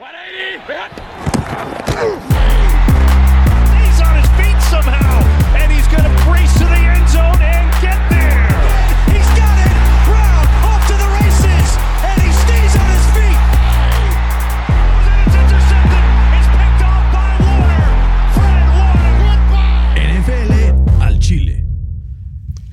180!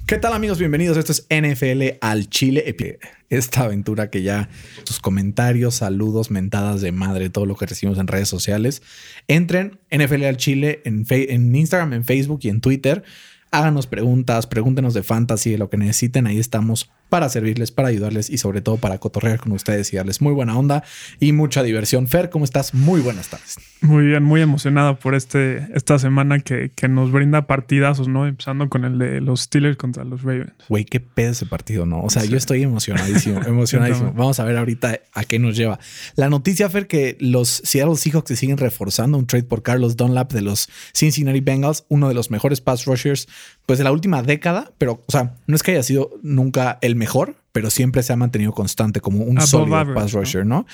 ¿Qué tal amigos? Bienvenidos. Esto es NFL al Chile. Epi- Esta aventura que ya sus comentarios, saludos, mentadas de madre, todo lo que recibimos en redes sociales. Entren NFL al Chile en, en Instagram, en Facebook y en Twitter. Háganos preguntas, pregúntenos de fantasy, de lo que necesiten. Ahí estamos para servirles, para ayudarles y sobre todo para cotorrear con ustedes y darles muy buena onda y mucha diversión. Fer, ¿cómo estás? Muy buenas tardes. Muy bien, muy emocionado por este, esta semana que, que nos brinda partidazos, ¿no? Empezando con el de los Steelers contra los Ravens. Güey, qué pedo ese partido, ¿no? O sea, yo estoy emocionadísimo, emocionadísimo. Vamos a ver ahorita a qué nos lleva. La noticia, Fer, que los Seattle Seahawks se siguen reforzando un trade por Carlos Dunlap de los Cincinnati Bengals, uno de los mejores pass rushers, pues de la última década, pero, o sea, no es que haya sido nunca el mejor, pero siempre se ha mantenido constante como un Above sólido average, pass ¿no? rusher, ¿no?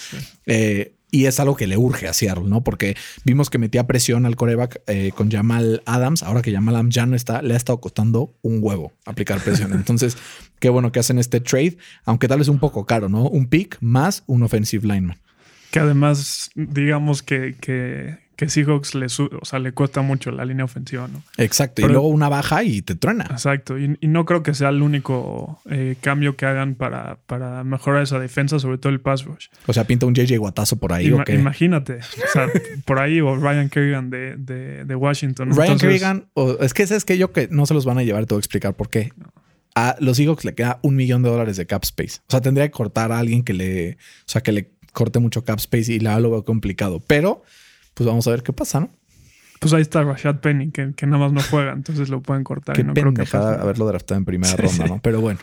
Eh, y es algo que le urge a Seattle, ¿no? Porque vimos que metía presión al coreback eh, con Jamal Adams. Ahora que Jamal Adams ya no está, le ha estado costando un huevo aplicar presión. Entonces, qué bueno que hacen este trade, aunque tal vez un poco caro, ¿no? Un pick más un offensive lineman. Que además, digamos que, que, que Seahawks le, o sea, le cuesta mucho la línea ofensiva, ¿no? Exacto. y luego una baja y te truena. Exacto. Y, y no creo que sea el único eh, cambio que hagan para, para mejorar esa defensa, sobre todo el pass rush. O sea, pinta un JJ Guatazo por ahí. Ima- ¿o qué? Imagínate. O sea, por ahí o Ryan Kerrigan de, de, de Washington. Ryan Entonces, Kerrigan, o- es que es que yo que no se los van a llevar, te voy a explicar por qué. A los Seahawks le queda un millón de dólares de cap space. O sea, tendría que cortar a alguien que le, o sea, que le corte mucho cap space y la lo veo complicado. Pero, pues vamos a ver qué pasa, ¿no? Pues ahí está Rashad Penny, que, que nada más no juega, entonces lo pueden cortar. Qué y no creo que haberlo draftado en primera Sí, ronda, sí. ¿no? Pero bueno.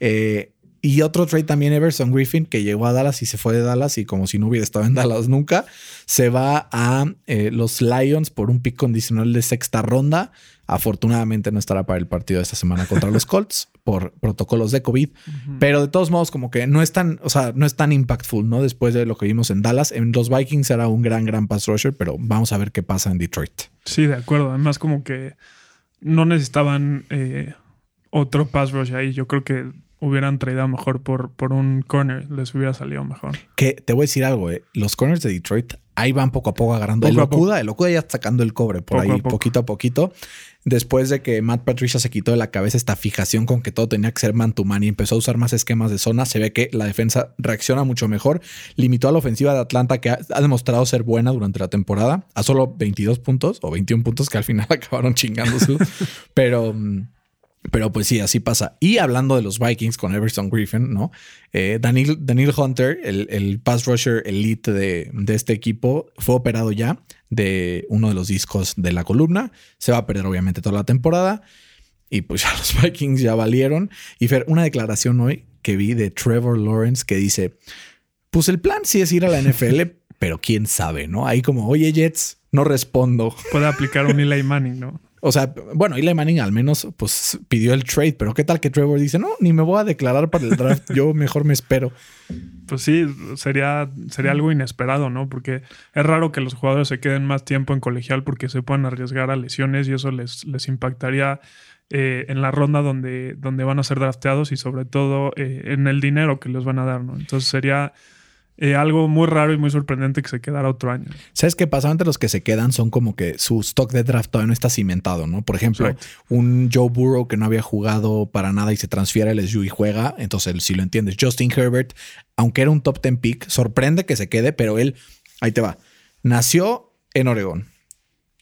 Eh, y otro trade también, Everson Griffin, que llegó a Dallas y se fue de Dallas y como si no hubiera estado en Dallas nunca, se va a eh, los Lions por un pick condicional de sexta ronda. Afortunadamente no estará para el partido de esta semana contra los Colts por protocolos de COVID, pero de todos modos como que no es tan, o sea, no es tan impactful, ¿no? Después de lo que vimos en Dallas, en los Vikings era un gran, gran pass rusher, pero vamos a ver qué pasa en Detroit. Sí, de acuerdo. Además, como que no necesitaban eh, otro pass rush ahí. Yo creo que hubieran traído mejor por, por un corner. Les hubiera salido mejor. Que te voy a decir algo, eh. Los corners de Detroit ahí van poco a poco agarrando. el Poco a poco. Locuda, el Locuda ya está sacando el cobre por Poco ahí, a poco. poquito a poquito. Después de que Matt Patricia se quitó de la cabeza esta fijación con que todo tenía que ser man to man y empezó a usar más esquemas de zona, se ve que la defensa reacciona mucho mejor. Limitó a la ofensiva de Atlanta, que ha, ha demostrado ser buena durante la temporada, a solo 22 puntos o 21 puntos que al final acabaron chingándose. Pero. Pero pues sí, así pasa. Y hablando de los Vikings con Everson Griffin, ¿no? Eh, Daniel, Daniel Hunter, el, el pass rusher elite de, de este equipo, fue operado ya de uno de los discos de la columna. Se va a perder obviamente toda la temporada. Y pues ya los Vikings ya valieron. Y Fer, una declaración hoy que vi de Trevor Lawrence que dice, pues el plan sí es ir a la NFL, pero quién sabe, ¿no? Ahí como, oye Jets, no respondo. Puede aplicar un Eli Manning, ¿no? O sea, bueno, Eli Manning al menos pues pidió el trade, pero qué tal que Trevor dice, no, ni me voy a declarar para el draft, yo mejor me espero. Pues sí, sería, sería algo inesperado, ¿no? Porque es raro que los jugadores se queden más tiempo en colegial porque se puedan arriesgar a lesiones y eso les, les impactaría eh, en la ronda donde, donde van a ser drafteados y sobre todo eh, en el dinero que les van a dar, ¿no? Entonces sería eh, algo muy raro y muy sorprendente que se quedara otro año. ¿Sabes qué pasa? Antes los que se quedan son como que su stock de draft todavía no está cimentado, ¿no? Por ejemplo, Exacto. un Joe Burrow que no había jugado para nada y se transfiere al SU y juega, entonces si lo entiendes. Justin Herbert, aunque era un top 10 pick, sorprende que se quede, pero él, ahí te va, nació en Oregón,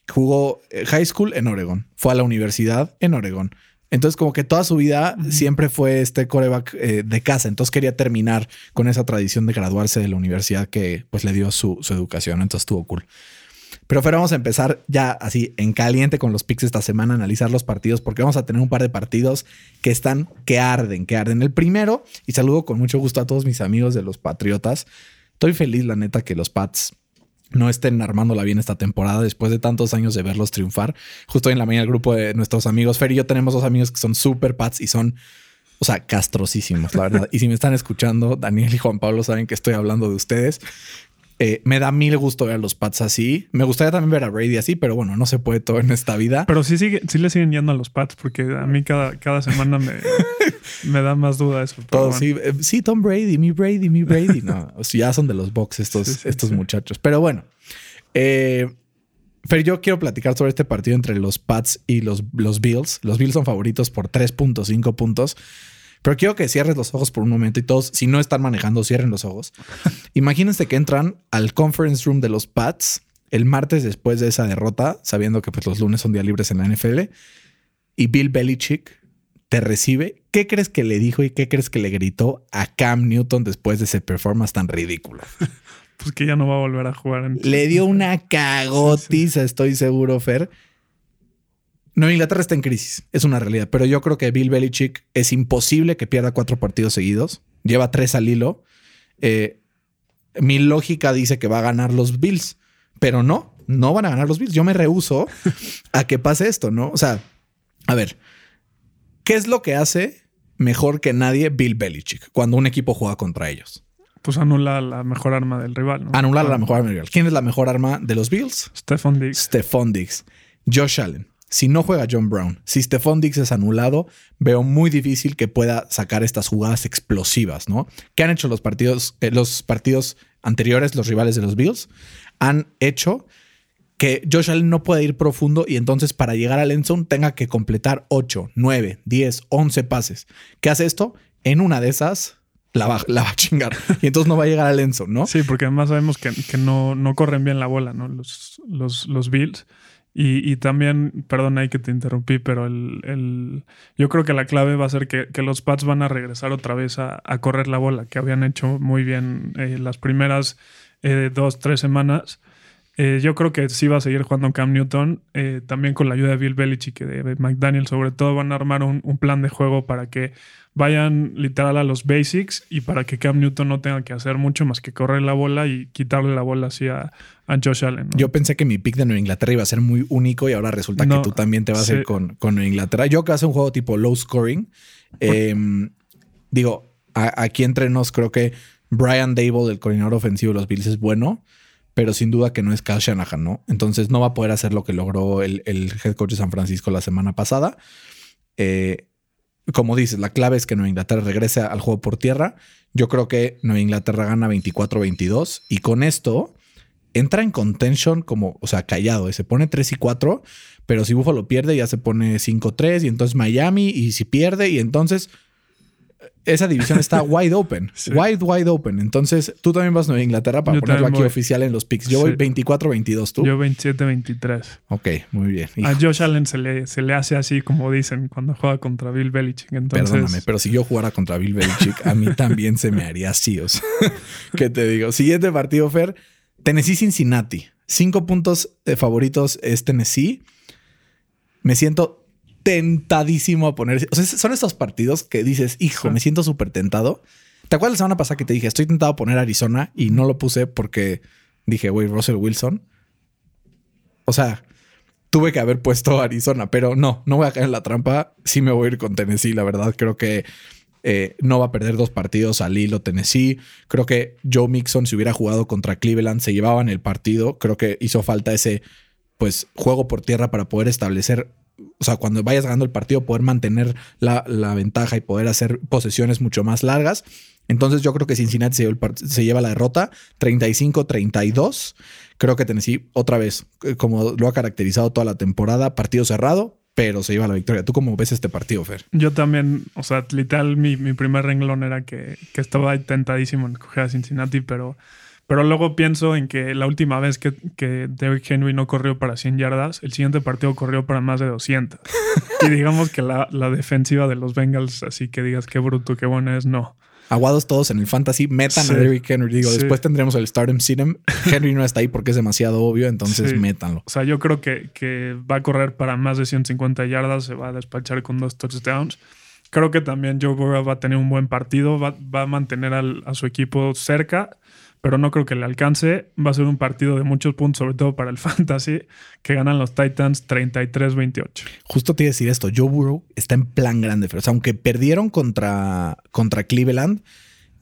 jugó eh, high school en Oregón, fue a la universidad en Oregón. Entonces, como que toda su vida siempre fue este coreback eh, de casa. Entonces quería terminar con esa tradición de graduarse de la universidad que pues le dio su, su educación. Entonces estuvo cool. Pero Fer, vamos a empezar ya así en caliente con los picks esta semana, analizar los partidos, porque vamos a tener un par de partidos que están, que arden, que arden. El primero, y saludo con mucho gusto a todos mis amigos de los Patriotas. Estoy feliz, la neta, que los Pats no estén armándola bien esta temporada después de tantos años de verlos triunfar. Justo hoy en la mañana el grupo de nuestros amigos, Fer y yo tenemos dos amigos que son super Pats y son, o sea, castrosísimos, la verdad. y si me están escuchando, Daniel y Juan Pablo saben que estoy hablando de ustedes. Eh, me da mil gusto ver a los Pats así. Me gustaría también ver a Brady así, pero bueno, no se puede todo en esta vida. Pero sí, sigue, sí le siguen yendo a los Pats porque a mí cada, cada semana me, me da más duda eso. Todo, bueno. sí, eh, sí, Tom Brady, mi Brady, mi Brady. No, o sea, ya son de los box estos, Sí, sí, estos muchachos. Pero bueno, eh, pero yo quiero platicar sobre este partido entre los Pats y los, los Bills. Los Bills son favoritos por 3.5 puntos. Pero quiero que cierres los ojos por un momento y todos, si no están manejando, cierren los ojos. Imagínense que entran al conference room de los Pats el martes después de esa derrota, sabiendo que pues, los lunes son días libres en la NFL, y Bill Belichick te recibe. ¿Qué crees que le dijo y qué crees que le gritó a Cam Newton después de ese performance tan ridículo? Pues que ya no va a volver a jugar. En... Le dio una cagotiza, estoy seguro, Fer. No, Inglaterra está en crisis, es una realidad, pero yo creo que Bill Belichick es imposible que pierda cuatro partidos seguidos. Lleva tres al hilo. Eh, mi lógica dice que va a ganar los Bills, pero no, no van a ganar los Bills. Yo me rehuso a que pase esto, ¿no? O sea, a ver, ¿qué es lo que hace mejor que nadie Bill Belichick cuando un equipo juega contra ellos? Pues anula la mejor arma del rival. ¿no? Anular la mejor arma rival. ¿Quién es la mejor arma de los Bills? Stephon Diggs. Stephon Diggs. Josh Allen. Si no juega John Brown, si Stephon Diggs es anulado, veo muy difícil que pueda sacar estas jugadas explosivas, ¿no? ¿Qué han hecho los partidos, eh, los partidos anteriores, los rivales de los Bills? Han hecho que Josh Allen no pueda ir profundo y entonces para llegar al end tenga que completar 8, 9, 10, 11 pases. ¿Qué hace esto? En una de esas la va, a chingar y entonces no va a llegar al end ¿no? Sí, porque además sabemos que, que no, no corren bien la bola, ¿no? Los, los, los Bills. Y, y también, perdón ahí que te interrumpí, pero el, el- yo creo que la clave va a ser que, que los Pats van a regresar otra vez a, a correr la bola, que habían hecho muy bien eh, las primeras eh, dos, tres semanas. Eh, yo creo que sí va a seguir jugando Cam Newton, eh, también con la ayuda de Bill Belichick y de McDaniel, sobre todo van a armar un, un plan de juego para que vayan literal a los basics y para que Cam Newton no tenga que hacer mucho más que correr la bola y quitarle la bola así a, a Josh Allen. ¿no? Yo pensé que mi pick de Nueva Inglaterra iba a ser muy único y ahora resulta No, que tú también te vas a ir con, con Nueva Inglaterra. Yo que hace un juego tipo low scoring. eh, digo, a- aquí entre nos creo que Brian Dable, el coordinador ofensivo de los Bills, es bueno, pero sin duda que no es Kyle Shanahan, ¿no? Entonces no va a poder hacer lo que logró el, el head coach de San Francisco la semana pasada. Eh, como dices, la clave es que Nueva Inglaterra regrese al juego por tierra. Yo creo que Nueva Inglaterra gana 24-22 y con esto entra en contention como, o sea, callado. y Se pone 3 y 4, pero si Buffalo pierde ya se pone 5-3 y entonces Miami y si pierde y entonces esa división está wide open, Sí. wide, wide open. Entonces tú también vas a Nueva Inglaterra para Yo ponerlo aquí voy. oficial en los picks. Yo voy Sí. 24-22 tú. Yo 27-23. ok, muy bien. A Josh Allen se le, se le hace así como dicen cuando juega contra Bill Belichick. Entonces, Perdóname, pero si yo jugara contra Bill Belichick, a mí también se me haría así. O sea, ¿qué te digo? Siguiente partido, Fer. Tennessee-Cincinnati. Cinco puntos favoritos es Tennessee. Me siento tentadísimo a poner. O sea, son estos partidos que dices, hijo, me siento súper tentado. ¿Te acuerdas la semana pasada que te dije, estoy tentado a poner Arizona y no lo puse porque dije, güey, Russell Wilson? O sea, tuve que haber puesto Arizona, pero no, no voy a caer en la trampa. Sí me voy a ir con Tennessee, la verdad. Creo que eh, no va a perder dos partidos al hilo Tennessee. Creo que Joe Mixon, si hubiera jugado contra Cleveland, se llevaban el partido. Creo que hizo falta ese pues juego por tierra para poder establecer, o sea, cuando vayas ganando el partido, poder mantener la, ventaja y poder hacer posesiones mucho más largas. Entonces yo creo que Cincinnati se se lleva la derrota 35-32. Creo que Tennessee, otra vez, eh, como lo ha caracterizado toda la temporada, partido cerrado, pero se lleva la victoria. ¿Tú cómo ves este partido, Fer? yo también, o sea, literal, mi, mi primer renglón era que, que estaba tentadísimo en coger a Cincinnati, pero, pero luego pienso en que la última vez que, que Derrick Henry no corrió para 100 yardas, el siguiente partido corrió para más de 200. y digamos que la, la defensiva de los Bengals, así que digas qué bruto, qué buena es, no. Aguados todos en el fantasy, metan Sí. a Derrick Henry. Digo, Sí. después tendremos el Stardom Sinem. Henry no está ahí porque es demasiado obvio, entonces Sí. métanlo. O sea, yo creo que, que va a correr para más de 150 yardas, se va a despachar con dos touchdowns. Creo que también Joe Burrow va a tener un buen partido, va, va a mantener al- a su equipo cerca, pero no creo que le alcance. Va a ser un partido de muchos puntos, sobre todo para el fantasy, que ganan los Titans 33-28. Justo te iba a decir esto, Joe Burrow está en plan grande, pero aunque perdieron contra, contra Cleveland,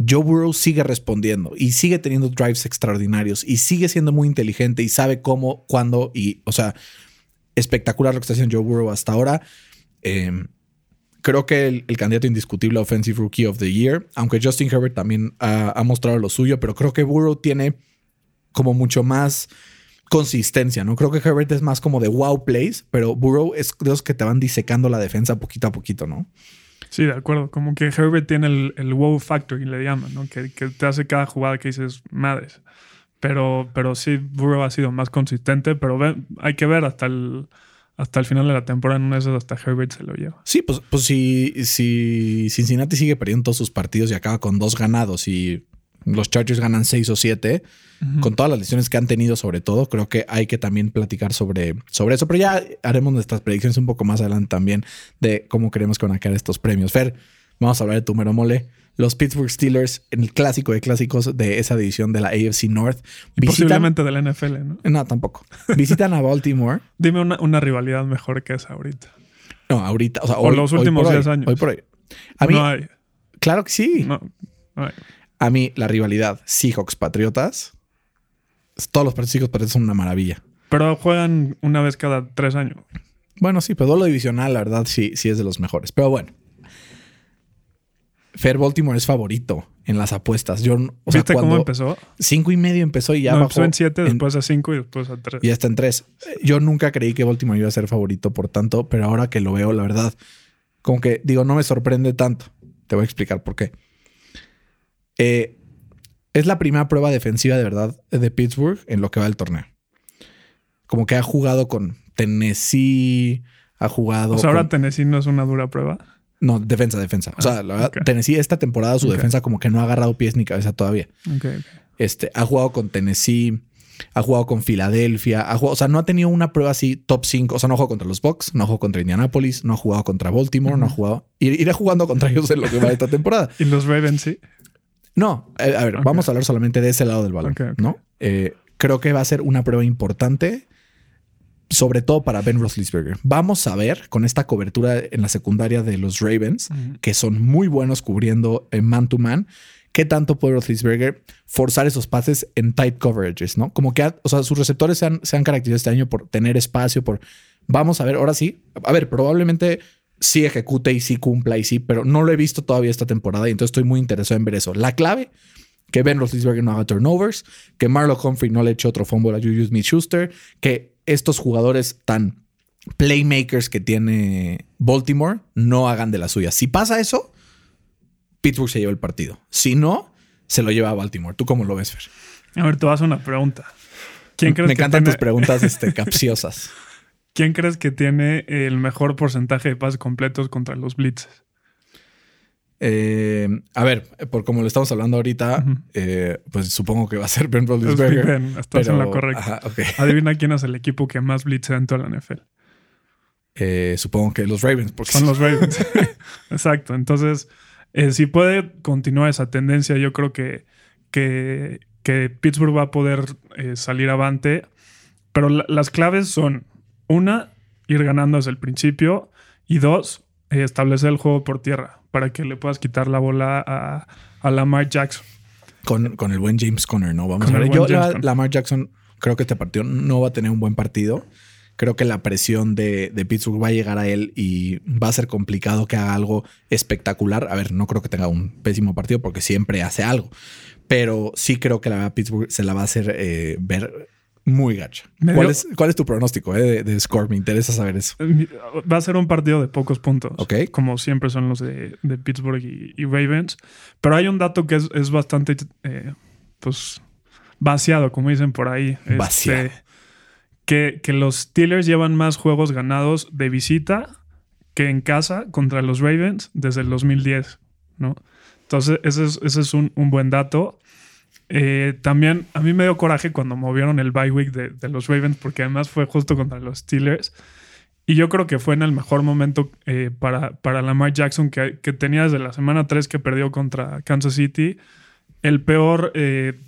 Joe Burrow sigue respondiendo y sigue teniendo drives extraordinarios y sigue siendo muy inteligente y sabe cómo, cuándo y, o sea, espectacular lo que está haciendo Joe Burrow hasta ahora. Eh, creo que el, candidato indiscutible a Offensive Rookie of the Year, aunque Justin Herbert también ha, mostrado lo suyo, pero creo que Burrow tiene como mucho más consistencia, ¿no? Creo que Herbert es más como de wow plays, pero Burrow es de los que te van disecando la defensa poquito a poquito, ¿no? Sí, de acuerdo. Como que Herbert tiene el, wow factor, y le llaman, ¿no? Que, te hace cada jugada que dices, madres. Pero, pero sí, Burrow ha sido más consistente, pero hay que ver hasta el, hasta el final de la temporada, en una de esas hasta Herbert se lo lleva. Sí, pues, pues si, si Cincinnati sigue perdiendo todos sus partidos y acaba con dos ganados y los Chargers ganan seis o siete, uh -huh. con todas las lesiones que han tenido sobre todo, creo que hay que también platicar sobre, sobre eso, pero ya haremos nuestras predicciones un poco más adelante también de cómo queremos que van a quedar estos premios. Fer, vamos a hablar de tu mero mole. Los Pittsburgh Steelers en el clásico de clásicos de esa división de la AFC North. Y posiblemente de la NFL, ¿no? No, tampoco. Visitan a Baltimore. Dime una, una, rivalidad mejor que esa ahorita. No, ahorita. O sea, o hoy, los últimos 10 hoy, años. Hoy por hoy. A mí, no hay. Claro que sí. No, no hay. A mí, la rivalidad Seahawks-Patriotas. Todos los partidos Patriotas son una maravilla. Pero juegan una vez cada tres años. Bueno, sí, pero lo divisional, la verdad, sí, sí es de los mejores. Pero bueno. Fair Baltimore es favorito en las apuestas. Yo, o ¿Viste sea, cómo empezó? Cinco y medio empezó y ya no, bajó. empezó en siete, después a cinco y después a tres. Y hasta en tres. Yo nunca creí que Baltimore iba a ser favorito por tanto, pero ahora que lo veo, la verdad, como que digo, no me sorprende tanto. Te voy a explicar por qué. Eh, es la primera prueba defensiva de verdad de Pittsburgh en lo que va del torneo. Como que ha jugado con Tennessee, ha jugado. O sea, ahora con... Tennessee no es una dura prueba. No, defensa, defensa. O sea, la verdad, okay. Tennessee esta temporada su okay. defensa como que no ha agarrado pies ni cabeza todavía. Okay, este, ha jugado con Tennessee, ha jugado con Filadelfia, ha jugado, o sea, no ha tenido una prueba así top 5. O sea, no ha jugado contra los Bucks, no ha jugado contra Indianapolis, no ha jugado contra Baltimore, uh -huh. no ha jugado. Irá jugando contra ellos en lo que va de esta temporada. ¿Y los Ravens sí? No, eh, a ver, vamos a hablar solamente de ese lado del balón, ¿no? Eh, creo que va a ser una prueba importante sobre todo para Ben Roethlisberger. Vamos a ver con esta cobertura en la secundaria de los Ravens, uh -huh. que son muy buenos cubriendo en man to man, qué tanto puede Roethlisberger forzar esos pases en tight coverages, ¿no? Como que, ha, o sea, sus receptores se han, se han caracterizado este año por tener espacio, por... Vamos a ver, ahora sí, a ver, probablemente sí ejecute y sí cumpla y sí, pero no lo he visto todavía esta temporada y entonces estoy muy interesado en ver eso. La clave, que Ben Roethlisberger no haga turnovers, que Marlon Humphrey no le eche otro fumble a Juju Smith-Schuster, que estos jugadores tan playmakers que tiene Baltimore no hagan de la suya. Si pasa eso, Pittsburgh se lleva el partido. Si no, se lo lleva a Baltimore. ¿Tú cómo lo ves, Fer? A ver, tú vas a una pregunta. ¿Quién crees Me que encantan tiene... tus preguntas este, capciosas. ¿Quién crees que tiene el mejor porcentaje de pases completos contra los blitzes? Eh, a ver, por como lo estamos hablando ahorita, uh -huh. eh, pues supongo que va a ser Ben Roethlisberger. Ben, estás pero, en la correcta. Ajá, okay. Adivina quién es el equipo que más blitzea en toda la NFL. Eh, supongo que los Ravens. Porque Son los Ravens. Exacto. Entonces, si puede continuar esa tendencia, yo creo que, que, que Pittsburgh va a poder salir avante. Pero la, las claves son, una, ir ganando desde el principio. Y dos, establecer el juego por tierra para que le puedas quitar la bola a, a Lamar Jackson. Con, con, el buen James Conner, ¿no? Vamos con a ver. Yo, la, Lamar Jackson, creo que este partido no va a tener un buen partido. Creo que la presión de, de, Pittsburgh va a llegar a él y va a ser complicado que haga algo espectacular. A ver, no creo que tenga un pésimo partido porque siempre hace algo. Pero sí creo que la Pittsburgh se la va a hacer eh, ver muy gacha. ¿Cuál es, ¿Cuál es, tu pronóstico eh, de, de, score? Me interesa saber eso. Va a ser un partido de pocos puntos. Ok. Como siempre son los de, de Pittsburgh y, y, Ravens. Pero hay un dato que es, es bastante, eh, pues, vaciado, como dicen por ahí. Vaciado. Este, que, que los Steelers llevan más juegos ganados de visita que en casa contra los Ravens desde el 2010, ¿no? Entonces, ese es, ese es un, un buen dato. Eh, también a mí me dio coraje cuando movieron el bye week de, los Ravens, porque además fue justo contra los Steelers. Y yo creo que fue en el mejor momento eh, para, para Lamar Jackson, que, tenía desde la semana 3 que perdió contra Kansas City. El peor, eh,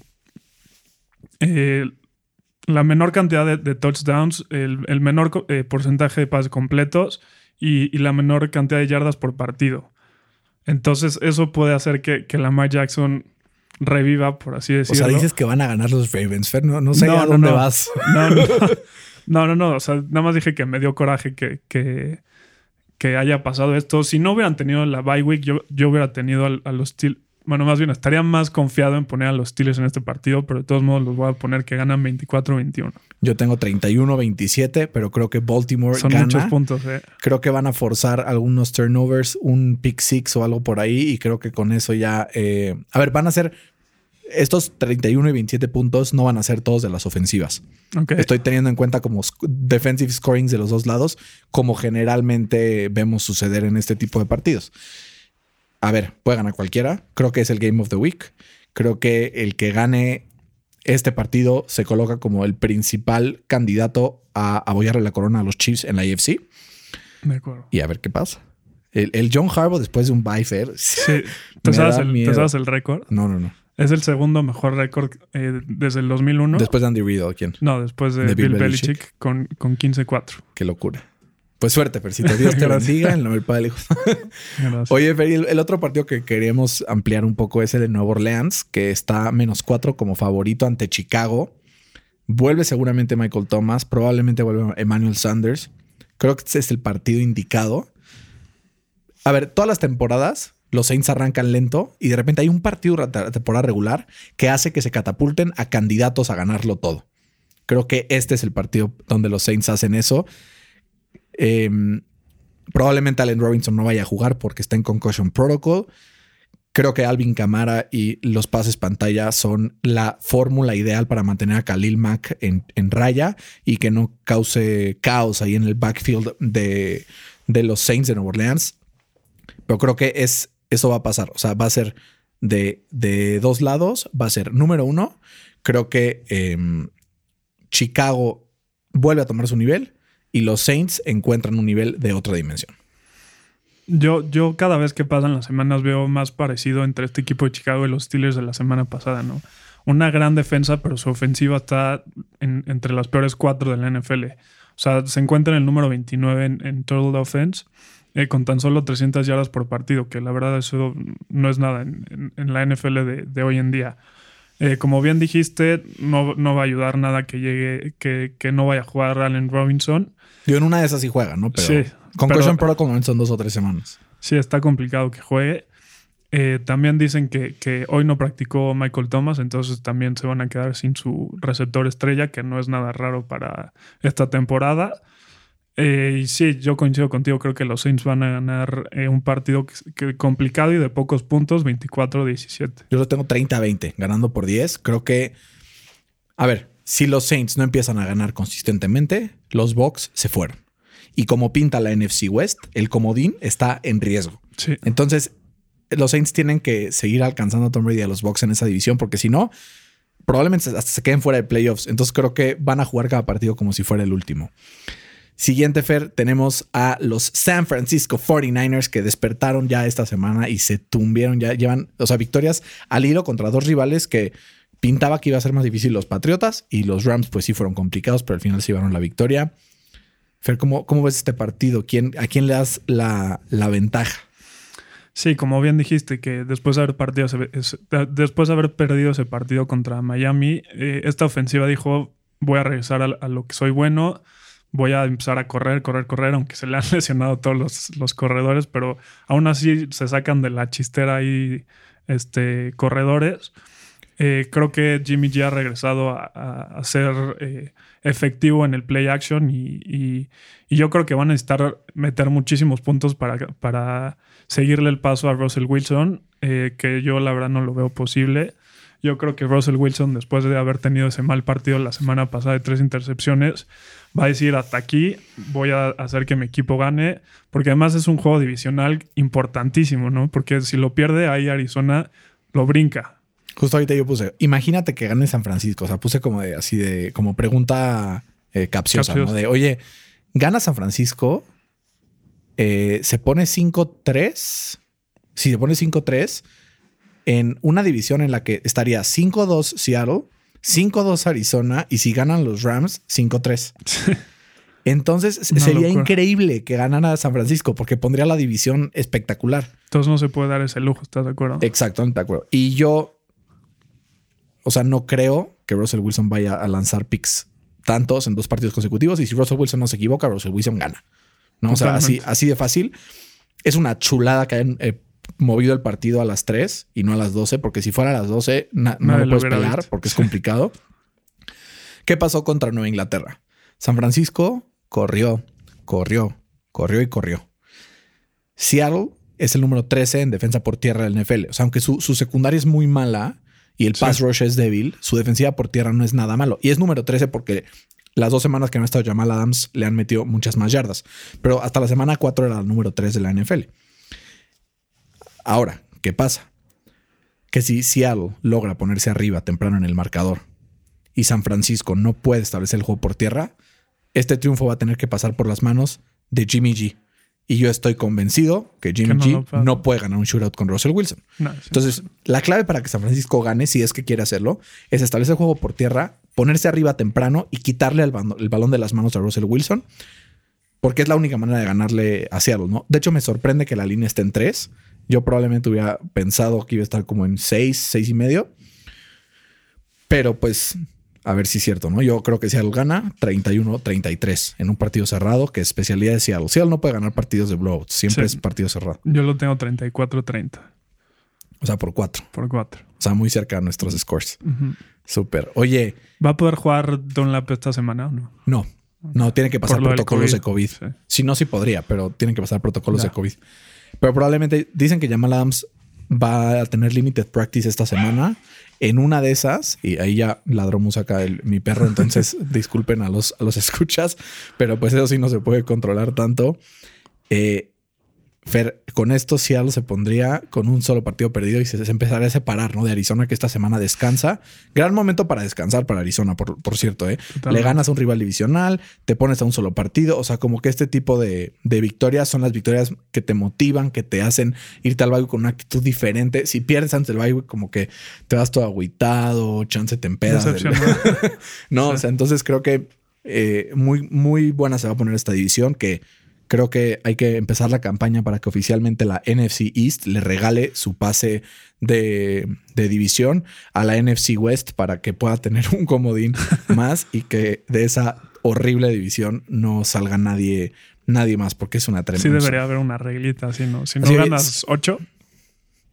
la menor cantidad de, touchdowns, el, menor porcentaje de pases completos y, y, la menor cantidad de yardas por partido. Entonces, eso puede hacer que, que Lamar Jackson reviva, por así O decirlo. sea, dices que van a ganar los Ravens, Fer. No, no sé No, a dónde no. vas. No, no, no, no, no. O sea, nada más dije que me dio coraje que, que, que haya pasado esto. Si no hubieran tenido la bye week, yo, yo hubiera tenido al- a, los Steelers. Bueno, más bien, estaría más confiado en poner a los Steelers en este partido, pero de todos modos los voy a poner que ganan 24-21. Yo tengo 31-27, pero creo que Baltimore Son gana. muchos puntos, eh. Creo que van a forzar algunos turnovers, un pick six o algo por ahí. Y creo que con eso ya. eh, a ver, van a ser. Estos 31 y 27 puntos no van a ser todos de las ofensivas. Ok. Estoy teniendo en cuenta como defensive scorings de los dos lados, como generalmente vemos suceder en este tipo de partidos. A ver, puede ganar cualquiera. Creo que es el Game of the Week. Creo que el que gane este partido se coloca como el principal candidato a apoyarle la corona a los Chiefs en la AFC. De acuerdo. Y a ver qué pasa. El, el John Harbaugh después de un bye fair. Sí. ¿Te Me sabes, el, sabes el récord? No, no, no. Es el segundo mejor récord eh, desde el 2001. Después de Andy Reid, ¿o quién? no, después de, de Bill Bill, Belichick. Belichick, con, con 15-4. Qué locura. Pues suerte, Percito. Dios te bendiga en el nombre del Padre. Oye, Fer, el, el otro partido que queríamos ampliar un poco es el de Nueva Orleans, que está menos cuatro como favorito ante Chicago. Vuelve seguramente Michael Thomas, probablemente vuelve Emmanuel Sanders. Creo que este es el partido indicado. A ver, todas las temporadas los Saints arrancan lento y de repente hay un partido la temporada regular que hace que se catapulten a candidatos a ganarlo todo. Creo que este es el partido donde los Saints hacen eso. Em, probablemente Allen Robinson no vaya a jugar porque está en Concussion Protocol. Creo que Alvin Kamara y los pases pantalla son la fórmula ideal para mantener a Khalil Mack en, en raya y que no cause caos ahí en el backfield de, de los Saints de Nueva Orleans. Pero creo que es, eso va a pasar. O sea, va a ser de, de dos lados. Va a ser número uno. Creo que em, Chicago vuelve a tomar su nivel y los Saints encuentran un nivel de otra dimensión. Yo, yo cada vez que pasan las semanas veo más parecido entre este equipo de Chicago y los Steelers de la semana pasada, ¿no? Una gran defensa, pero su ofensiva está en- entre las peores cuatro de la NFL. O sea, se encuentra en el número 29 en, total offense, eh, con tan solo 300 yardas por partido, que la verdad eso no es nada en, la NFL de, de hoy en día. Eh, como bien dijiste, no, no va a ayudar nada que llegue, que, que no vaya a jugar Allen Robinson. Yo en una de esas sí juega, ¿no? Pero Sí, Concussion pero- Protocol son dos o tres semanas. Sí, está complicado que juegue. Eh, también dicen que, que hoy no practicó Michael Thomas, entonces también se van a quedar sin su receptor estrella, que no es nada raro para esta temporada. Eh, y sí, yo coincido contigo, creo que los Saints van a ganar eh, un partido que, que complicado y de pocos puntos, 24-17. Yo lo tengo 30-20, ganando por 10. Creo que, a ver, si los Saints no empiezan a ganar consistentemente, los Bucks se fueron. Y como pinta la NFC West, el comodín está en riesgo. Sí, Entonces, los Saints tienen que seguir alcanzando a Tom Brady y a los Bucks en esa división, porque si no, probablemente hasta se queden fuera de playoffs. Entonces, creo que van a jugar cada partido como si fuera el último. Siguiente, Fer, tenemos a los San Francisco 49ers que despertaron ya esta semana y se tumbieron, ya llevan, o sea, victorias al hilo contra dos rivales que pintaba que iba a ser más difícil los Patriotas y los Rams pues sí fueron complicados, pero al final se llevaron la victoria. Fer, ¿cómo, cómo ves este partido? ¿Quién, ¿A quién le das la, la ventaja? Sí, como bien dijiste, que después de haber, partido, ese- después de haber perdido ese partido contra Miami, eh, esta ofensiva dijo, voy a regresar a, a lo que soy bueno, voy a empezar a correr, correr, correr, aunque se le han lesionado todos los, los corredores, pero aún así se sacan de la chistera ahí este, corredores. Eh, creo que Jimmy G ha regresado a, ser eh, efectivo en el play action y, yo creo que van a necesitar meter muchísimos puntos para, para seguirle el paso a Russell Wilson, eh, que yo la verdad no lo veo posible. Yo creo que Russell Wilson, después de haber tenido ese mal partido la semana pasada de tres intercepciones, va a decir hasta aquí, voy a hacer que mi equipo gane, porque además es un juego divisional importantísimo, ¿no? Porque si lo pierde, ahí Arizona lo brinca. Justo ahorita yo puse, imagínate que gane San Francisco. O sea, puse como de así de, como pregunta eh, capciosa, Capciosa. ¿no? De, oye, gana San Francisco, eh, se pone 5-3. Si se pone 5-3 en una división en la que estaría 5-2 Seattle, 5-2 Arizona y si ganan los Rams, 5-3. Entonces Una sería locura. increíble que ganara San Francisco porque pondría la división espectacular. Entonces no se puede dar ese lujo, ¿estás de acuerdo? Exactamente, de acuerdo. Y yo, o sea, no creo que Russell Wilson vaya a lanzar picks tantos en dos partidos consecutivos. Y si Russell Wilson no se equivoca, Russell Wilson gana. No, o sea, así, así de fácil. Es una chulada que hayan eh, movido el partido a las 3 y no a las 12, porque si fuera a las 12, na- no lo puedes visto. porque es complicado. ¿Qué pasó contra Nueva Inglaterra? San Francisco corrió, corrió, corrió y corrió. Seattle es el número 13 en defensa por tierra del NFL. O sea, aunque su, su secundaria es muy mala y el Sí. pass rush es débil, su defensiva por tierra no es nada malo. Y es número 13 porque las dos semanas que no ha estado Jamal Adams le han metido muchas más yardas. Pero hasta la semana 4 era el número 3 de la NFL. Ahora, ¿qué pasa? Que si Seattle logra ponerse arriba temprano en el marcador y San Francisco no puede establecer el juego por tierra, este triunfo va a tener que pasar por las manos de Jimmy G. Y yo estoy convencido que Jimmy no G puede. no puede ganar un shootout con Russell Wilson. No, sí. Entonces, la clave para que San Francisco gane, si es que quiere hacerlo, es establecer el juego por tierra, ponerse arriba temprano y quitarle el, bando- el balón de las manos a Russell Wilson, porque es la única manera de ganarle a Seattle, ¿no? De hecho, me sorprende que la línea esté en 3. Yo probablemente hubiera pensado que iba a estar como en 6, 6 y medio. Pero pues, a ver si es cierto, ¿no? Yo creo que Seattle gana 31-33 en un partido cerrado, que es especialidad de Seattle. Seattle no puede ganar partidos de blowout, siempre Sí. es partido cerrado. Yo lo tengo 34-30 O sea, por 4. por 4. O sea, muy cerca de nuestros scores. Súper. Oye, ¿Va a poder jugar Dunlap esta semana o no? no, no, tiene que pasar Por protocolos de COVID. COVID. Sí. Si no, sí podría, pero tienen que pasar protocolos Ya. de COVID. Pero probablemente dicen que Jamal Adams va a tener limited practice esta semana. En una de esas, y ahí ya ladró acá el, mi perro, entonces disculpen a los, a los escuchas, pero pues eso sí no se puede controlar tanto. Eh, Fer, con esto Seattle se pondría con un solo partido perdido y se, se empezaría a separar, ¿no? De Arizona, que esta semana descansa. Gran momento para descansar para Arizona, por, por cierto, ¿eh? Totalmente. Le ganas a un rival divisional, te pones a un solo partido. O sea, como que este tipo de, de victorias son las victorias que te motivan, que te hacen irte al bye con una actitud diferente. Si pierdes antes del bye, como que te vas todo agüitado, chance te empedas. del- no, o sea, entonces creo que eh, muy, muy buena se va a poner esta división que creo que hay que empezar la campaña para que oficialmente la NFC East le regale su pase de, de división a la NFC West para que pueda tener un comodín más y que de esa horrible división no salga nadie, nadie más porque es una Sí tremenda. debería haber una reglita así, ¿no? Si no Sí, ganas 8,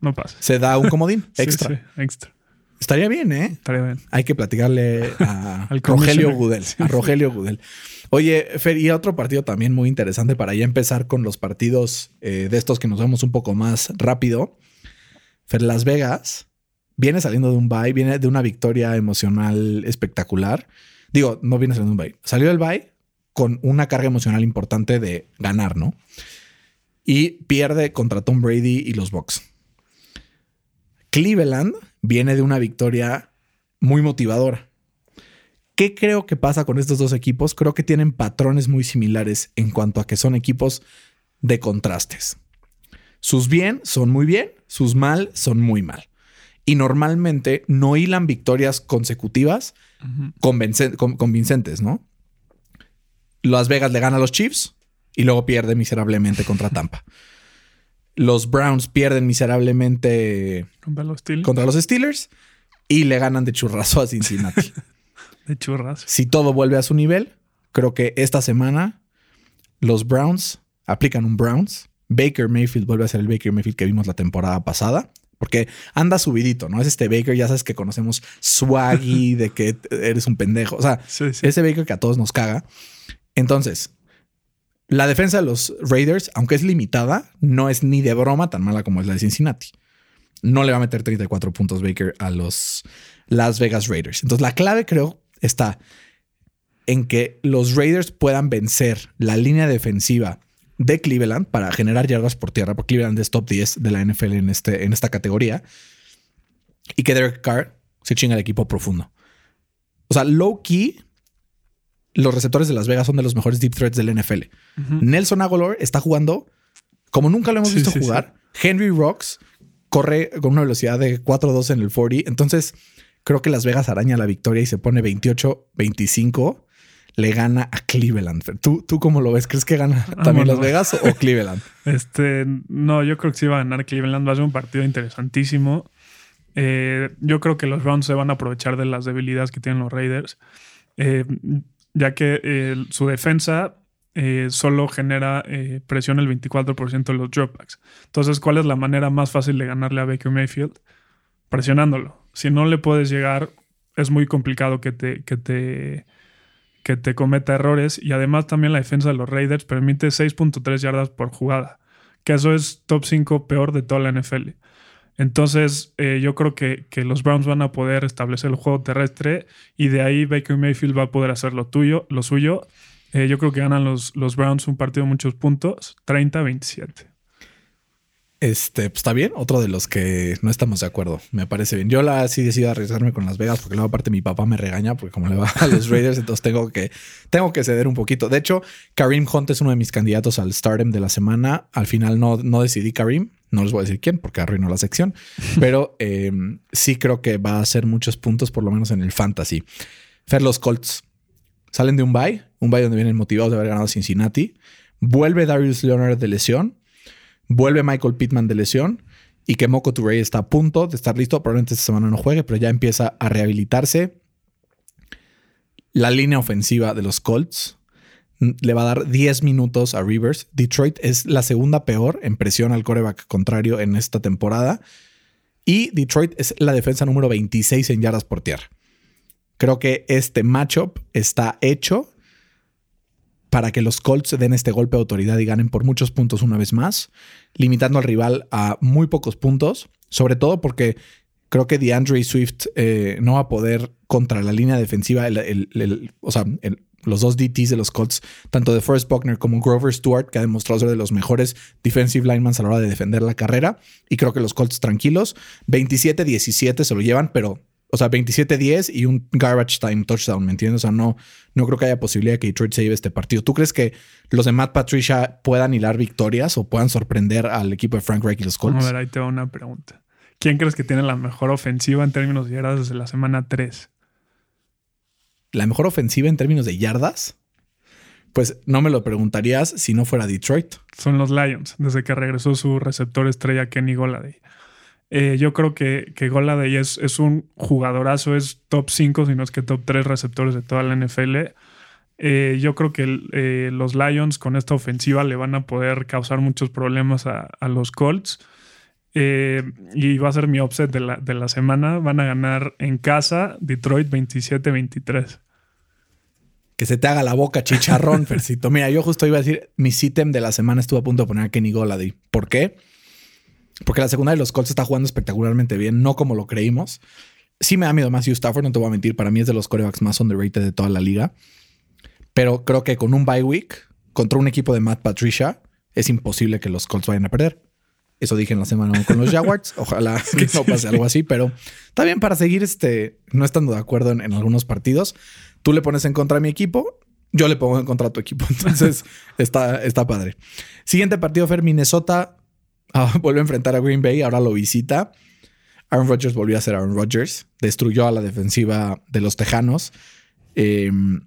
no pasa. Se da un comodín Sí, extra. sí, extra. Estaría bien, ¿eh? Estaría bien. Hay que platicarle a Rogelio. Gudel. A Rogelio Gudel. Oye, Fer, y otro partido también muy interesante para ya empezar con los partidos eh, de estos que nos vemos un poco más rápido. Fer, Las Vegas viene saliendo de un bye, viene de una victoria emocional espectacular. Digo, no viene saliendo de un bye. Salió del bye con una carga emocional importante de ganar, ¿no? Y pierde contra Tom Brady y los Bucks. Cleveland viene de una victoria muy motivadora. ¿Qué creo que pasa con estos dos equipos? Creo que tienen patrones muy similares en cuanto a que son equipos de contrastes. Sus bien son muy bien, sus mal son muy mal. Y normalmente no hilan victorias consecutivas convincentes, ¿no? Las Vegas le gana a los Chiefs y luego pierde miserablemente contra Tampa. Los Browns pierden miserablemente Contra los Steelers. contra los Steelers y le ganan de churrazo a Cincinnati. De churras. si todo vuelve a su nivel, creo que esta semana los Browns aplican un Browns. Baker Mayfield vuelve a ser el Baker Mayfield que vimos la temporada pasada. Porque anda subidito, ¿no? Es este Baker, ya sabes que conocemos swaggy, de que eres un pendejo. O sea, Sí, sí. ese Baker que a todos nos caga. Entonces, la defensa de los Raiders, aunque es limitada, no es ni de broma tan mala como es la de Cincinnati. No le va a meter 34 puntos Baker a los Las Vegas Raiders. Entonces, la clave creo está en que los Raiders puedan vencer la línea defensiva de Cleveland para generar yardas por tierra, porque Cleveland es top 10 de la NFL en, este, en esta categoría, y que Derek Carr se chinga el equipo profundo. O sea, low key, los receptores de Las Vegas son de los mejores deep threats del NFL. Nelson Aguilar está jugando como nunca lo hemos Sí, visto sí, jugar. Henry Rocks corre con una velocidad de 4-2 en el 40. Entonces, creo que Las Vegas araña la victoria y se pone 28-25. le gana a Cleveland. ¿Tú, ¿Tú cómo lo ves? ¿Crees que gana también Las Vegas o Cleveland? Este, no, yo creo que sí va a ganar Cleveland. Va a ser un partido interesantísimo. Eh, yo creo que los Browns se van a aprovechar de las debilidades que tienen los Raiders, eh, ya que eh, su defensa solo genera presión el 24% de los dropbacks. Entonces, ¿cuál es la manera más fácil de ganarle a Baker Mayfield? Presionándolo. Si no le puedes llegar, es muy complicado que te, que te, que te cometa errores. Y además también la defensa de los Raiders permite 6.3 yardas por jugada, que eso es top 5 peor de toda la NFL. Entonces, eh, yo creo que, los Browns van a poder establecer el juego terrestre y de ahí Baker Mayfield va a poder hacer lo tuyo, lo suyo. Eh, yo creo que ganan los, los Browns un partido de muchos puntos, 30-27. Este, pues está bien, otro de los que no estamos de acuerdo, me parece bien. Yo la sí decido arriesgarme con Las Vegas porque luego aparte mi papá me regaña porque como le va a los Raiders, entonces tengo que, tengo que ceder un poquito. De hecho, Karim Hunt es uno de mis candidatos al Stardom de la semana. Al final no, no decidí Karim, no les voy a decir quién porque arruinó la sección, pero em, sí creo que va a hacer muchos puntos, por lo menos en el fantasy. Fer, los Colts salen de un bye, un bye donde vienen motivados de haber ganado Cincinnati. Vuelve Darius Leonard de lesión Vuelve Michael Pittman de lesión y que Moko Touré está a punto de estar listo. Probablemente esta semana no juegue, pero ya empieza a rehabilitarse. La línea ofensiva de los Colts le va a dar 10 minutos a Rivers. Detroit es la segunda peor en presión al coreback contrario en esta temporada. Y Detroit es la defensa número 26 en yardas por tierra. Creo que este matchup está hecho para que los Colts den este golpe de autoridad y ganen por muchos puntos una vez más, limitando al rival a muy pocos puntos, sobre todo porque creo que DeAndre Swift eh, no va a poder contra la línea defensiva, o sea, los dos DTs de los Colts, tanto de Forrest Buckner como Grover Stewart, que ha demostrado ser de los mejores defensive linemen a la hora de defender la carrera. Y creo que los Colts tranquilos, 27-17 se lo llevan, pero o sea, 27-10 y un garbage time touchdown, ¿me entiendes? O sea, no, no creo que haya posibilidad de que Detroit se lleve este partido. ¿Tú crees que los de Matt Patricia puedan hilar victorias o puedan sorprender al equipo de Frank Reich y los Colts? A ver, ahí te una pregunta. ¿Quién crees que tiene la mejor ofensiva en términos de yardas desde la semana 3? ¿La mejor ofensiva en términos de yardas? Pues no me lo preguntarías si no fuera Detroit. Son los Lions, desde que regresó su receptor estrella Kenny Golladay. Eh, yo creo que, que Goladay es, es un jugadorazo, es top 5, si no es que top 3 receptores de toda la NFL. Eh, yo creo que eh, los Lions con esta ofensiva le van a poder causar muchos problemas a, los Colts. y va a ser mi offset de la, de la semana. Van a ganar en casa Detroit 27-23. Que se te haga la boca chicharrón, Fercito. Mira, yo justo iba a decir, mi sitem de la semana estuvo a punto de poner a Kenny Goladay. ¿Por qué? Porque la segunda de los Colts está jugando espectacularmente bien, no como lo creímos. Sí me da miedo más Hugh Stafford, no te voy a mentir. Para mí es de los corebacks más underrated de toda la liga. Pero creo que con un bye week contra un equipo de Matt Patricia es imposible que los Colts vayan a perder. Eso dije en la semana con los Jaguars. Ojalá que no pase algo así, pero está bien para seguir este, no estando de acuerdo en, en, algunos partidos. Tú le pones en contra a mi equipo, yo le pongo en contra a tu equipo. Entonces está, está padre. Siguiente partido, Fer, Minnesota Ah, vuelve a enfrentar a Green Bay, ahora lo visita. Aaron Rodgers volvió a ser Aaron Rodgers, destruyó a la defensiva de los Tejanos. Em,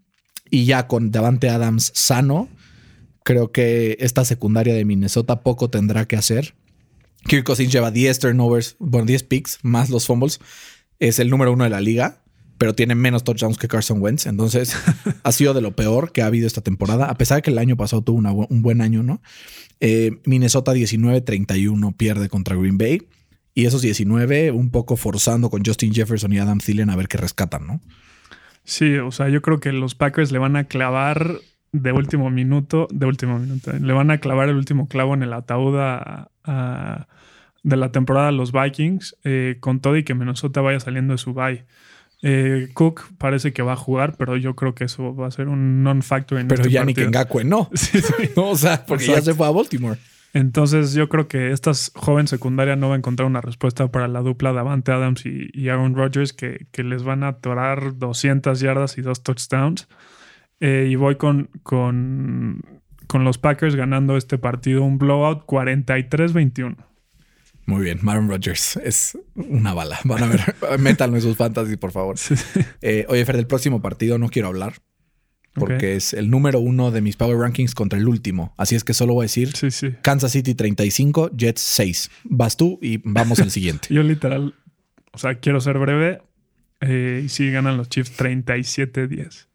y ya con Davante Adams sano, creo que esta secundaria de Minnesota poco tendrá que hacer. Kirk Cousins lleva 10 turnovers, bueno, 10 picks más los fumbles. Es el número uno de la liga, pero tiene menos touchdowns que Carson Wentz. Entonces ha sido de lo peor que ha habido esta temporada, a pesar de que el año pasado tuvo un buen año, ¿no? Eh, Minnesota 19-31 pierde contra Green Bay. Y esos 19 un poco forzando con Justin Jefferson y Adam Thielen a ver qué rescatan, ¿no? Sí, o sea, yo creo que los Packers le van a clavar de último minuto, de último minuto, le van a clavar el último clavo en el ataúd de la temporada a los Vikings, eh, con todo y que Minnesota vaya saliendo de su bye. Eh, Cook parece que va a jugar, pero yo creo que eso va a ser un non-factor en Pero este ya ni Ngakwe no. no. O sea, porque ya se fue a Baltimore. Entonces yo creo que esta joven secundaria no va a encontrar una respuesta para la dupla de Avante Adams y, Aaron Rodgers que, les van a atorar 200 yardas y dos touchdowns. Eh, y voy con, con, con los Packers ganando este partido un blowout 43-21. Muy bien, Maron Rodgers es una bala. Van a ver, métanlo en sus fantasy, por favor. Eh, oye, Fer, del próximo partido no quiero hablar. porque es el número uno de mis Power Rankings contra el último. Así es que solo voy a decir Sí, sí. Kansas City 35, Jets 6. Vas tú y vamos al siguiente. Yo literal, o sea, quiero ser breve. eh, y sí ganan los Chiefs 37-10.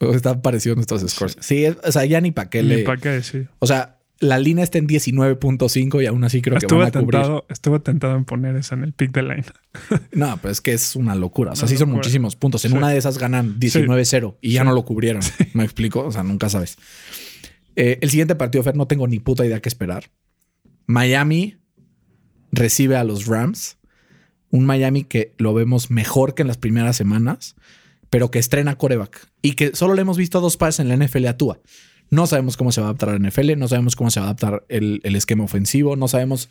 Están parecidos nuestros scores. Sí, es- o sea, ya ni para qué Ni le... para qué decir. O sea, la línea está en 19.5 y aún así creo que van a cubrir. tentado, estuve tentado en poner esa en el pick de line. No, pero es que es una locura. O sea, Una sí son muchísimos puntos. En Sí. una de esas ganan 19-0 y ya Sí. no lo cubrieron. ¿Me explico? O sea, nunca sabes. Eh, el siguiente partido, Fer, no tengo ni puta idea qué esperar. Miami recibe a los Rams. Un Miami que lo vemos mejor que en las primeras semanas, pero que estrena coreback y que solo le hemos visto dos pases en la NFL a Tua. No sabemos cómo se va a adaptar la NFL, no sabemos cómo se va a adaptar el, el esquema ofensivo, no sabemos.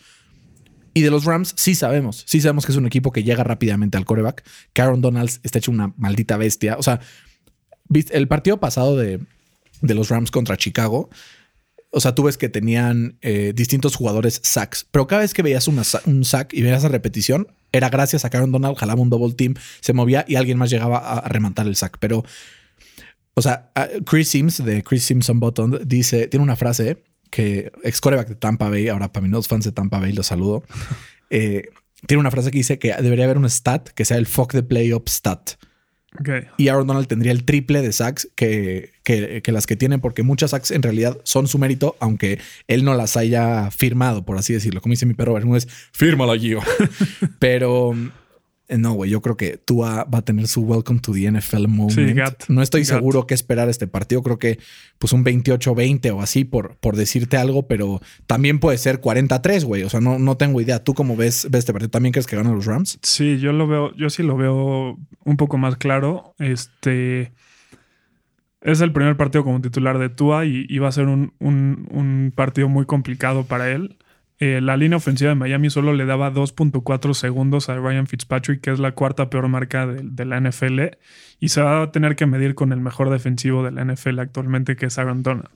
Y de los Rams sí sabemos, sí sabemos que es un equipo que llega rápidamente al coreback. Aaron Donalds está hecho una maldita bestia. O sea, el partido pasado de, de los Rams contra Chicago, o sea, tú ves que tenían eh, distintos jugadores sacks, pero cada vez que veías un sack y veías esa repetición, era gracias a Aaron Donald jalaba un double team, se movía y alguien más llegaba a, a rematar el sack. Pero, o sea, Chris Sims de Chris Simpson Button dice, tiene una frase que ex coreback de Tampa Bay, ahora para mí los fans de Tampa Bay los saludo. eh, tiene una frase que dice que debería haber un stat que sea el fuck the play up stat y Aaron Donald tendría el triple de sacks que, que- que las que tienen, porque muchas sacks en realidad son su mérito, aunque él no las haya firmado, por así decirlo. Como dice mi perro Bermúdez, fírmala, Gio. Pero no, güey, yo creo que Tua va a tener su welcome to the NFL moment. Sí, no estoy seguro qué esperar este partido. Creo que pues un 28-20 o así por, por decirte algo, pero también puede ser 43, güey. O sea, no, no tengo idea. ¿Tú cómo ves, ves este partido? ¿También crees que ganan los Rams? Sí, yo lo veo, yo sí lo veo un poco más claro. Este es el primer partido como titular de Tua y, y va a ser un, un- un partido muy complicado para él. Eh, la línea ofensiva de Miami solo le daba 2.4 segundos a Ryan Fitzpatrick, que es la cuarta peor marca de, de la NFL, y se va a tener que medir con el mejor defensivo de la NFL actualmente, que es Aaron Donald.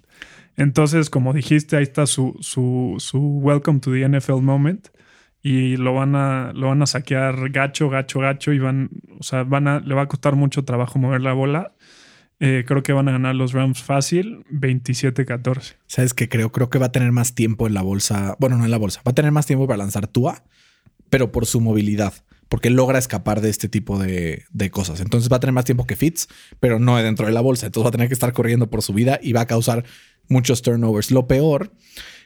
Entonces, como dijiste, ahí está su, su, su Welcome to the NFL moment y lo van a lo van a saquear gacho, gacho, gacho y van, o sea, van a le va a costar mucho trabajo mover la bola. Eh, creo que van a ganar los Rams fácil, 27-14. ¿Sabes qué creo? Creo que va a tener más tiempo en la bolsa. Bueno, no en la bolsa. Va a tener más tiempo para lanzar Tua, pero por su movilidad. Porque logra escapar de este tipo de, de cosas. Entonces va a tener más tiempo que Fitz, pero no dentro de la bolsa. Entonces va a tener que estar corriendo por su vida y va a causar muchos turnovers. Lo peor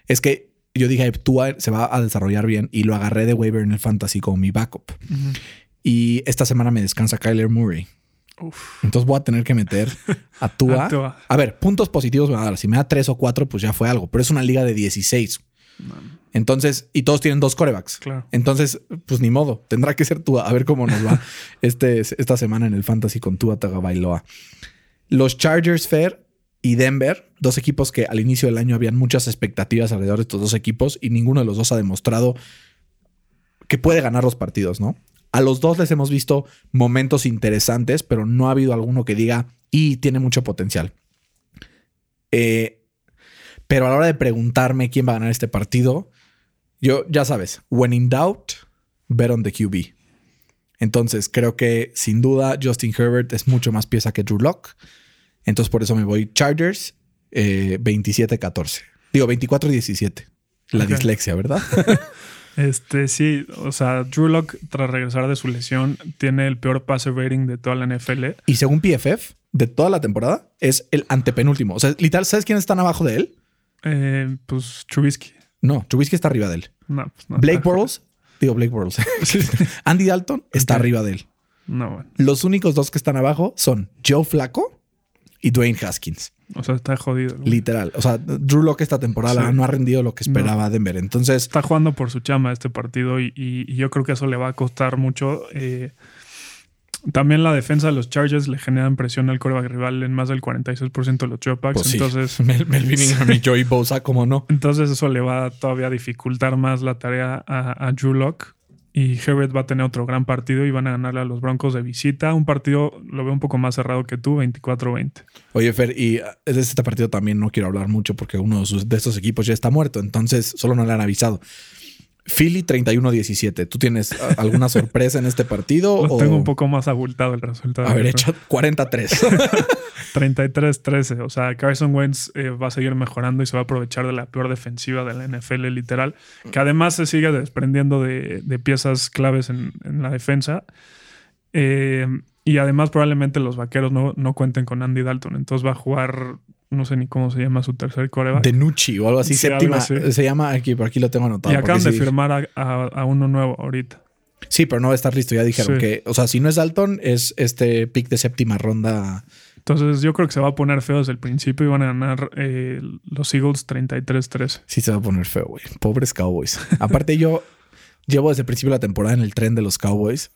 es que yo dije, Tua se va a desarrollar bien y lo agarré de waiver en el fantasy como mi backup. Y esta semana me descansa Kyler Murray. Uf. Entonces voy a tener que meter a Tua. A Tua. A ver, puntos positivos me va a dar. Si me da tres o cuatro, pues ya fue algo. Pero es una liga de 16. Entonces, y todos tienen dos corebacks. Claro. Entonces, pues ni modo. Tendrá que ser Tua. A ver cómo nos va este, esta semana en el Fantasy con Tua Tagovailoa. Los Chargers Fair y Denver, dos equipos que al inicio del año habían muchas expectativas alrededor de estos dos equipos y ninguno de los dos ha demostrado que puede ganar los partidos, ¿no? A los dos les hemos visto momentos interesantes, pero no ha habido alguno que diga y tiene mucho potencial. Eh, pero a la hora de preguntarme quién va a ganar este partido, yo ya sabes, when in doubt, bet on the QB. Entonces creo que sin duda Justin Herbert es mucho más pieza que Drew Lock. Entonces por eso me voy Chargers eh, 27-14. Digo 24-17. La dislexia, ¿verdad? Este sí, o sea, Drew Lock tras regresar de su lesión tiene el peor pase rating de toda la NFL. Y según PFF, de toda la temporada, es el antepenúltimo. O sea, literal, ¿sabes quiénes están abajo de él? Eh, pues Trubisky. No, Trubisky está arriba de él. No, pues no. Blake Bortles, digo Blake Bortles. Andy Dalton está arriba de él. No, bueno. Los únicos dos que están abajo son Joe Flacco y Dwayne Haskins. O sea, está jodido. Literal. O sea, Drew Locke esta temporada Sí. no ha rendido lo que esperaba Denver. Entonces, Está jugando por su chama este partido y, y- y yo creo que eso le va a costar mucho. Eh, también la defensa de los Chargers le generan presión al coreback rival en más del 46% de los dropbacks. pues sí. entonces, Mel- Melvin Ingram y Joey Bosa, como no. entonces eso le va a todavía dificultar más la tarea a, a Drew Lock. Y Herbert va a tener otro gran partido y van a ganarle a los Broncos de visita. Un partido lo veo un poco más cerrado que tú, 24-20. Oye, Fer, y ah, de este partido también no quiero hablar mucho porque uno de, sus- de estos equipos ya está muerto. Entonces, solo no le han avisado. Philly 31-17. ¿Tú tienes alguna sorpresa en este partido? Lo o- tengo un poco más abultado el resultado. A ver, yo creo. hecho 43. 33-13. O sea, Carson Wentz eh, va a seguir mejorando y se va a aprovechar de la peor defensiva de la NFL, literal. Que además se sigue desprendiendo de, de piezas claves en, en la defensa. Eh, y además, probablemente los vaqueros no, no cuenten con Andy Dalton. Entonces va a jugar, no sé ni cómo se llama su tercer coreback. de Nucci o algo así. Sí, séptima. algo así. Se llama aquí, por aquí lo tengo anotado. y acaban de sí- firmar a, a- a uno nuevo ahorita. Sí, pero no va a estar listo. Ya dijeron Sí. que, o sea, si no es Dalton, es este pick de séptima ronda. Entonces yo creo que se va a poner feo desde el principio y van a ganar eh, los Eagles 33-13. Sí, se va a poner feo, güey. Pobres Cowboys. Aparte, yo llevo desde el principio de la temporada en el tren de los Cowboys.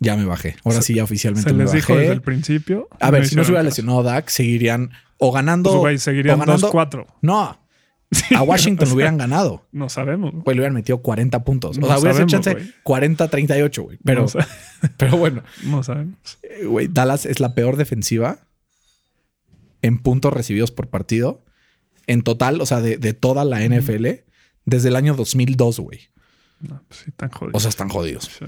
Ya me bajé. Ahora sí, ya oficialmente Se me les bajé. dijo desde el principio. A ver, si no se hubiera lesionado Dak, seguirían o ganando. Pues, güey, seguirían o ganando- 2-4. No. A Washington lo hubieran ganado. No sabemos. güey. Güey, le hubieran metido 40 puntos. O sea, hubiera sido chance güey. 40-38, güey. Pero, No, pero bueno, no sabemos. eh, güey, Dallas es la peor defensiva en puntos recibidos por partido. En total, o sea, de, de toda la NFL desde el año 2002, güey. No, pues sí, tan jodido. O sea, están jodidos. Sí.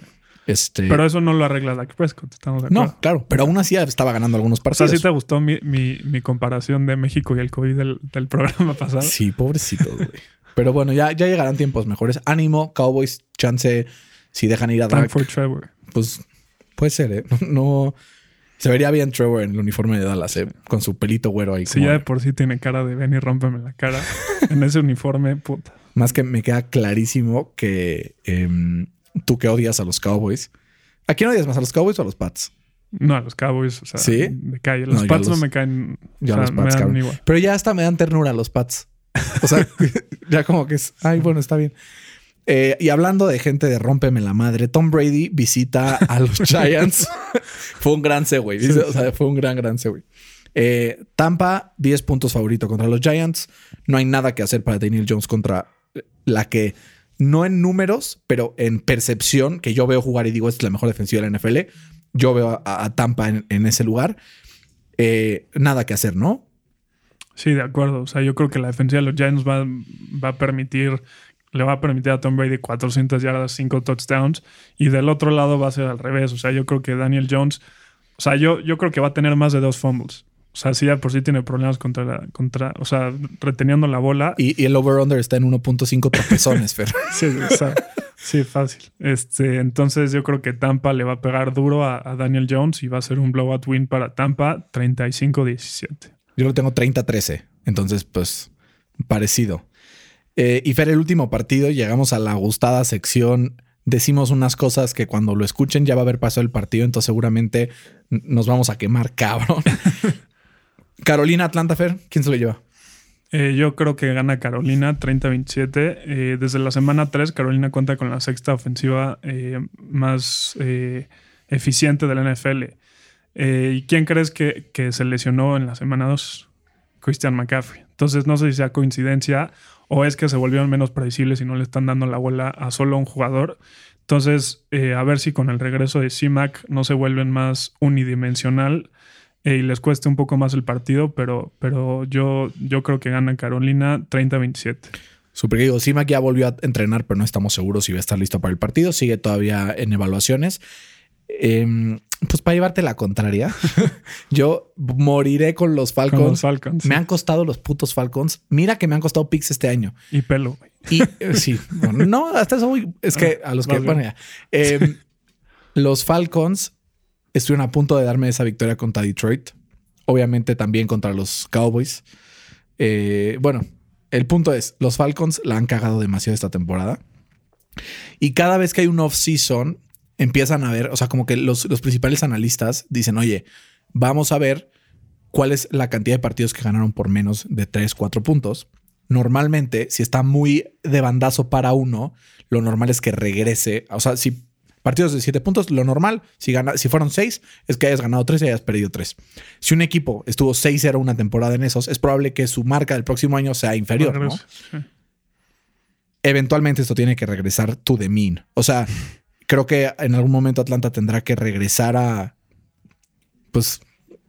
Este, Pero eso no lo arregla Dak Prescott, estamos de acuerdo. no, claro, pero aún así estaba ganando algunos O sea, partidos. ¿sí te gustó mi, mi, mi comparación de México y el COVID del, del programa pasado? Sí, pobrecitos, güey. Pero bueno, ya, ya llegarán tiempos mejores. Ánimo, Cowboys, chance, si dejan ir a Dak, for Trevor. pues puede ser, ¿eh? No, se vería bien Trevor en el uniforme de Dallas, ¿eh? Con su pelito güero ahí. Como- ya de por sí tiene cara de ven y rómpeme la cara. en ese uniforme, puta. Más que me queda clarísimo que em, tú que odias a los Cowboys. ¿A quién odias más? ¿A los Cowboys o a los Pats? No, a los Cowboys, o sea, ¿Sí? calle. No, Los yo Pats los- no me caen. Yo o a sea, los me Pats, dan igual. Pero ya hasta me dan ternura a los Pats. O sea, ya como que es. Ay, bueno, está bien. Eh, y hablando de gente de rómpeme la madre, Tom Brady visita a los Giants. fue un gran C, güey. O sea, fue un gran, gran C, güey. Eh, Tampa, 10 puntos favorito contra los Giants. No hay nada que hacer para Daniel Jones contra la que, no en números, pero en percepción, que yo veo jugar y digo, esta es la mejor defensiva de la NFL. Yo veo a, Tampa en, ese lugar. Eh, nada que hacer, ¿no? Sí, de acuerdo. O sea, yo creo que la defensiva de los Giants va, va a permitir, le va a permitir a Tom Brady 400 yardas, 5 touchdowns. Y del otro lado va a ser al revés. O sea, yo creo que Daniel Jones, o sea, yo, yo creo que va a tener más de dos fumbles. O sea, sí, ya por sí tiene problemas contra la, contra, o sea, reteniendo la bola. Y, y el over-under está en 1.5 tropezones, Fer. Sí, o sea, sí, fácil. Este, entonces yo creo que Tampa le va a pegar duro a, a Daniel Jones y va a ser un blowout win para Tampa 35-17. Yo lo tengo 30-13. Entonces, pues, parecido. Eh, y Fer, el último partido, llegamos a la gustada sección. Decimos unas cosas que cuando lo escuchen ya va a haber pasado el partido, entonces seguramente nos vamos a quemar, cabrón. Carolina, Atlanta, Fer, ¿quién se lo lleva? Eh, yo creo que gana Carolina 30-27. Eh, desde la semana 3, Carolina cuenta con la sexta ofensiva eh, más eficiente de la NFL. ¿Y quién crees que, se lesionó en la semana 2? Christian McCaffrey. Entonces no sé si sea coincidencia o es que se volvieron menos predecibles y no le están dando la bola a solo un jugador. Entonces, a ver si con el regreso de CIMAC no se vuelven más unidimensional y les cueste un poco más el partido, pero, pero yo, yo creo que gana Carolina 30-27. Super digo, Simac ya volvió a entrenar, pero no estamos seguros si va a estar listo para el partido. Sigue todavía en evaluaciones. Em, pues para llevarte la contraria, yo moriré con los Falcons. Con los Falcons. Me han costado los putos Falcons. Mira que me han costado picks este año. Y pelo. Y eh, sí, no, hasta eso voy- es que a los que, bueno, ya. Em, los Falcons estuvieron a punto de darme esa victoria contra Detroit. Obviamente también contra los Cowboys. Eh, bueno, el punto es, los Falcons la han cagado demasiado esta temporada. Y cada vez que hay un off-season, empiezan a ver, o sea, como que los, los principales analistas dicen, oye, vamos a ver cuál es la cantidad de partidos que ganaron por menos de 3, 4 puntos. Normalmente, si está muy de bandazo para uno, lo normal es que regrese. O sea, si partidos de 7 puntos, lo normal, si, gana, si fueron 6, es que hayas ganado 3 y hayas perdido 3. Si un equipo estuvo 6-0 una temporada en esos, es probable que su marca del próximo año sea inferior, ¿no? Sí. eventualmente esto tiene que regresar to the mean. O sea, creo que en algún momento Atlanta tendrá que regresar a, pues,